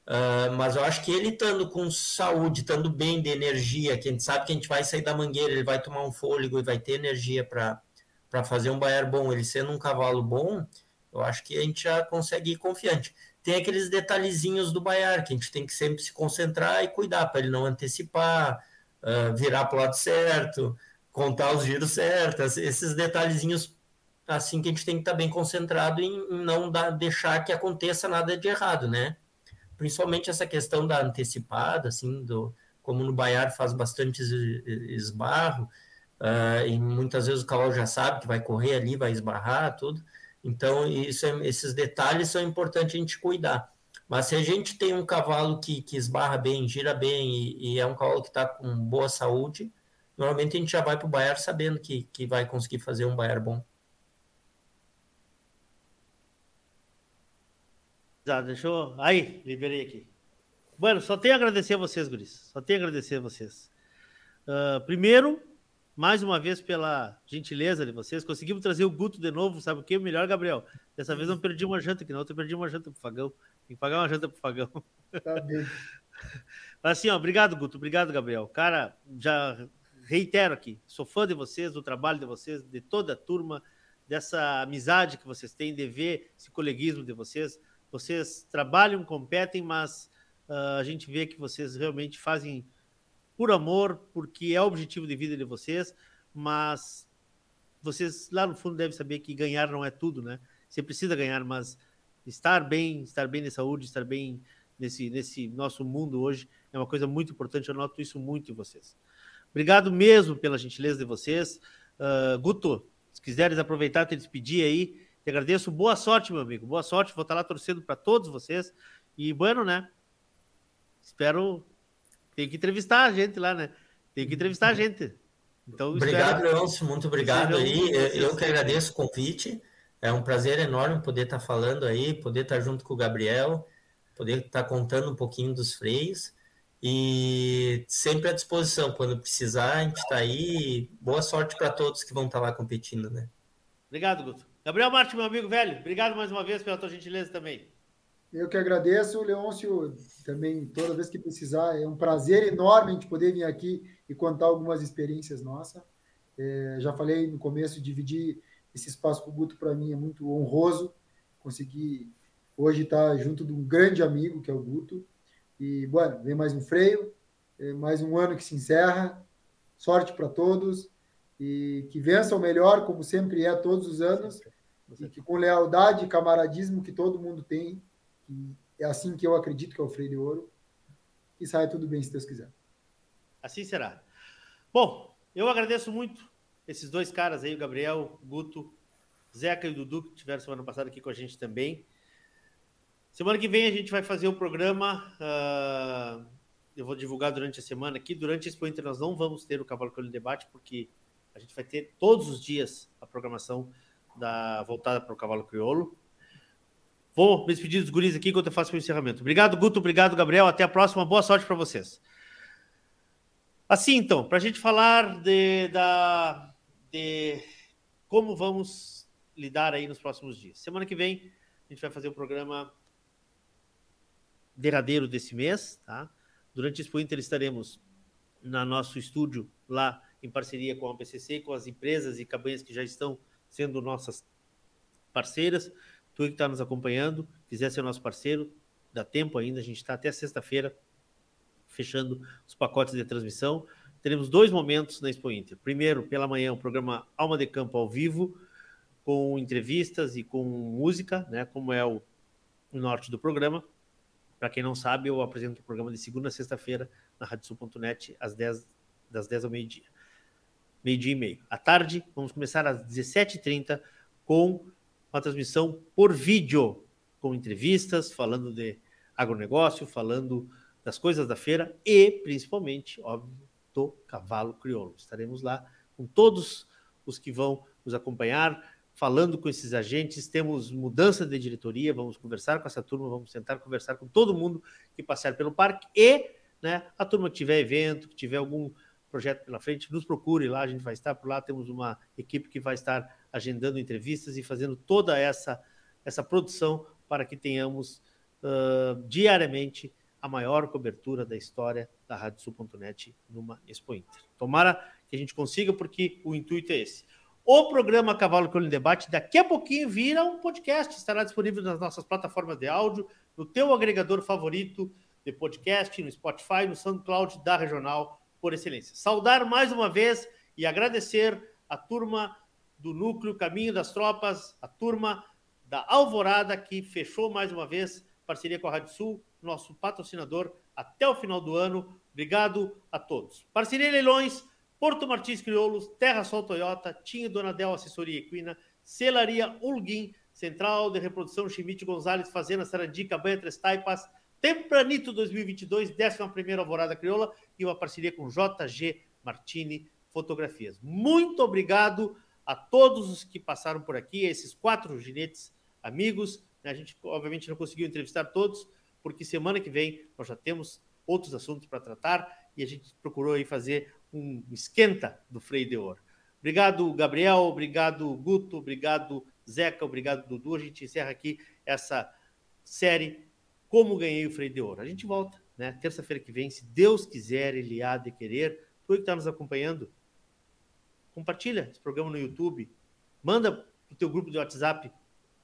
Speaker 7: Uh, mas eu acho que ele estando com saúde, estando bem de energia, que a gente sabe que a gente vai sair da mangueira, ele vai tomar um fôlego e vai ter energia para fazer um baiar bom, ele sendo um cavalo bom, eu acho que a gente já consegue ir confiante. Tem aqueles detalhezinhos do baiar que a gente tem que sempre se concentrar e cuidar para ele não antecipar, uh, virar para o lado certo, contar os giros certos, esses detalhezinhos assim que a gente tem que estar tá bem concentrado em, não dar, deixar que aconteça nada de errado, né? principalmente essa questão da antecipada, assim, do, como no Baiar faz bastante esbarro, uh, e muitas vezes o cavalo já sabe que vai correr ali, vai esbarrar, tudo. Então, isso é, esses detalhes são importantes a gente cuidar. Mas se a gente tem um cavalo que, que esbarra bem, gira bem, e, e é um cavalo que está com boa saúde, normalmente a gente já vai para o Baiar sabendo que, que vai conseguir fazer um Baiar bom.
Speaker 6: Já, deixa eu. Aí, liberei aqui. Bueno, só tenho a agradecer a vocês, Guris. Só tenho a agradecer a vocês. Uh, primeiro, mais uma vez, pela gentileza de vocês. Conseguimos trazer o Guto de novo, sabe o que? Melhor, Gabriel. Dessa vez não perdi uma janta, que não. Eu perdi uma janta pro Fagão. Tem que pagar uma janta pro Fagão. Tá bem. [laughs] assim, ó, obrigado, Guto. Obrigado, Gabriel. Cara, já reitero aqui. Sou fã de vocês, do trabalho de vocês, de toda a turma, dessa amizade que vocês têm, de ver esse coleguismo de vocês. Vocês trabalham, competem, mas uh, a gente vê que vocês realmente fazem por amor, porque é o objetivo de vida de vocês, mas vocês lá no fundo devem saber que ganhar não é tudo, né? Você precisa ganhar, mas estar bem, estar bem de saúde, estar bem nesse, nesse nosso mundo hoje é uma coisa muito importante. Eu noto isso muito em vocês. Obrigado mesmo pela gentileza de vocês. Uh, Guto, se quiseres aproveitar e despedir aí, te agradeço. Boa sorte, meu amigo. Boa sorte. Vou estar lá torcendo para todos vocês. E, bueno, né? Espero. Tem que entrevistar a gente lá, né? Tem que entrevistar a gente. Então,
Speaker 7: obrigado, espero... Leôncio. Muito obrigado aí. Eu que agradeço o convite. É um prazer enorme poder estar falando aí, poder estar junto com o Gabriel, poder estar contando um pouquinho dos freios. E sempre à disposição. Quando precisar, a gente está aí. Boa sorte para todos que vão estar lá competindo, né?
Speaker 6: Obrigado, Guto. Gabriel Martins, meu amigo velho, obrigado mais uma vez pela tua gentileza também.
Speaker 5: Eu que agradeço, Leôncio, também toda vez que precisar. É um prazer enorme a gente poder vir aqui e contar algumas experiências nossas. É, já falei no começo, dividir esse espaço com o Guto para mim é muito honroso. Conseguir hoje estar junto de um grande amigo, que é o Guto. E, bueno, vem mais um freio, é mais um ano que se encerra. Sorte para todos e que vença o melhor, como sempre é todos os anos e que com lealdade e camaradismo que todo mundo tem, é assim que eu acredito que é o freio de ouro, e saia tudo bem se Deus quiser.
Speaker 6: Assim será. Bom, eu agradeço muito esses dois caras aí, o Gabriel, o Guto, Zeca e o Dudu, que tiveram semana passada aqui com a gente também. Semana que vem a gente vai fazer o programa. Uh, eu vou divulgar durante a semana aqui. Durante esse Inter nós não vamos ter o Cavalo Colho Debate, porque a gente vai ter todos os dias a programação da voltada para o cavalo crioulo. Vou me despedir dos guris aqui enquanto eu faço o encerramento. Obrigado, Guto. Obrigado, Gabriel. Até a próxima. Boa sorte para vocês. Assim, então, para a gente falar de, da, de como vamos lidar aí nos próximos dias. Semana que vem a gente vai fazer o programa derradeiro desse mês, tá? Durante o Expo Inter estaremos no nosso estúdio lá em parceria com a PCC, com as empresas e cabanhas que já estão sendo nossas parceiras. Tu que está nos acompanhando, quiser ser nosso parceiro, dá tempo ainda, a gente está até sexta-feira fechando os pacotes de transmissão. Teremos dois momentos na Expo Inter. Primeiro, pela manhã, o programa Alma de Campo ao vivo, com entrevistas e com música, né, como é o, norte do programa. Para quem não sabe, eu apresento o programa de segunda a sexta-feira na radiosul.net, às 10, das 10 ao meio-dia meio-dia e meio. À tarde, vamos começar às 17h30 com uma transmissão por vídeo, com entrevistas, falando de agronegócio, falando das coisas da feira e, principalmente, óbvio, do cavalo crioulo. Estaremos lá com todos os que vão nos acompanhar, falando com esses agentes. Temos mudança de diretoria, vamos conversar com essa turma, vamos tentar conversar com todo mundo que passar pelo parque e né, a turma que tiver evento, que tiver algum projeto pela frente, nos procure lá, a gente vai estar por lá. Temos uma equipe que vai estar agendando entrevistas e fazendo toda essa, essa produção para que tenhamos uh, diariamente a maior cobertura da história da RádioSul.net numa Expo Inter. Tomara que a gente consiga, porque o intuito é esse. O programa Cavalo Crioulo em Debate daqui a pouquinho vira um podcast, estará disponível nas nossas plataformas de áudio, no teu agregador favorito de podcast, no Spotify, no SoundCloud da Regional por excelência. Saudar mais uma vez e agradecer a turma do Núcleo Caminho das Tropas, a turma da Alvorada que fechou mais uma vez parceria com a Rádio Sul, nosso patrocinador até o final do ano. Obrigado a todos. Parceria Leilões, Porto Martins Crioulos, Terra Sol Toyota, Tinho Donadel Assessoria Equina, Celaria Ulguim, Central de Reprodução Chimite Gonzalez, Fazenda Sarandi, Cabanha Três Taipas, Tempranito 2022, 11 Alvorada Crioula e uma parceria com JG Martini Fotografias. Muito obrigado a todos os que passaram por aqui, esses quatro ginetes amigos. A gente, obviamente, não conseguiu entrevistar todos, porque semana que vem nós já temos outros assuntos para tratar e a gente procurou aí fazer um esquenta do freio de ouro. Obrigado, Gabriel, obrigado, Guto, obrigado, Zeca, obrigado, Dudu. A gente encerra aqui essa série Como Ganhei o Freio de Ouro. A gente volta, né? Terça-feira que vem, se Deus quiser, Ele há de querer. Tu que está nos acompanhando, compartilha esse programa no YouTube, manda para o teu grupo de WhatsApp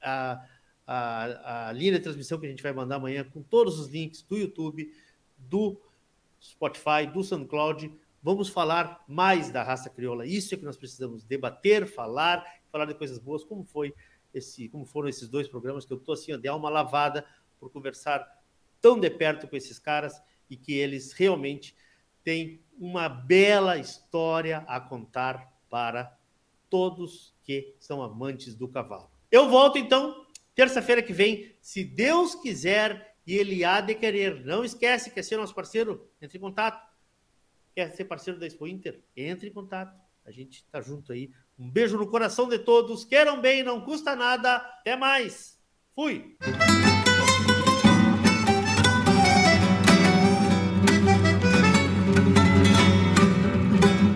Speaker 6: a a, a linha de transmissão que a gente vai mandar amanhã com todos os links do YouTube, do Spotify, do SoundCloud. Vamos falar mais da raça crioula. Isso é que nós precisamos debater, falar, falar de coisas boas, como foi esse, como foram esses dois programas que eu estou assim, de alma lavada por conversar tão de perto com esses caras e que eles realmente têm uma bela história a contar para todos que são amantes do cavalo. Eu volto então Terça-feira que vem, se Deus quiser e Ele há de querer. Não esquece, quer ser nosso parceiro? Entre em contato. Quer ser parceiro da Expo Inter? Entre em contato. A gente está junto aí. Um beijo no coração de todos. Queiram bem, não custa nada. Até mais. Fui.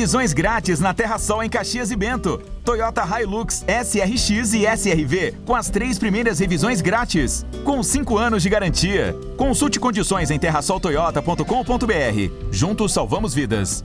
Speaker 1: Revisões grátis na Terra Sol em Caxias e Bento. Toyota Hilux SRX e SRV com as três primeiras revisões grátis, com cinco anos de garantia. Consulte condições em terrasoltoyota.com.br. Juntos salvamos vidas.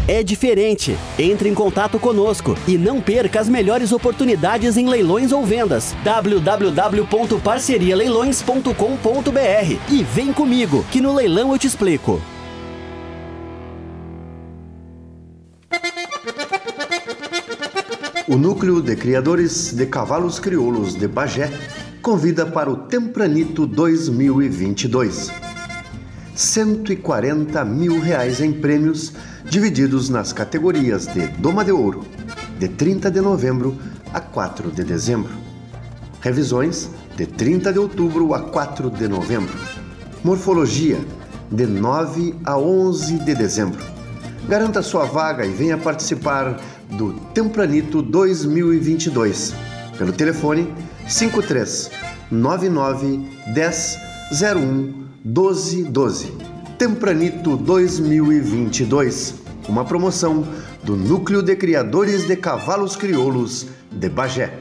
Speaker 2: é diferente. Entre em contato conosco e não perca as melhores oportunidades em leilões ou vendas. www.parcerialeilões.com.br e vem comigo, que no leilão eu te explico.
Speaker 3: O Núcleo de Criadores de Cavalos Crioulos de Bagé convida para o Tempranito 2022. 140 mil reais em prêmios divididos nas categorias de Doma de Ouro, de 30 de novembro a 4 de dezembro. Revisões, de 30 de outubro a 4 de novembro. Morfologia, de 9 a 11 de dezembro. Garanta sua vaga e venha participar do Tempranito 2022 pelo telefone 53 99 10 01 12 12. Tempranito 2022, uma promoção do Núcleo de Criadores de Cavalos Crioulos de Bagé.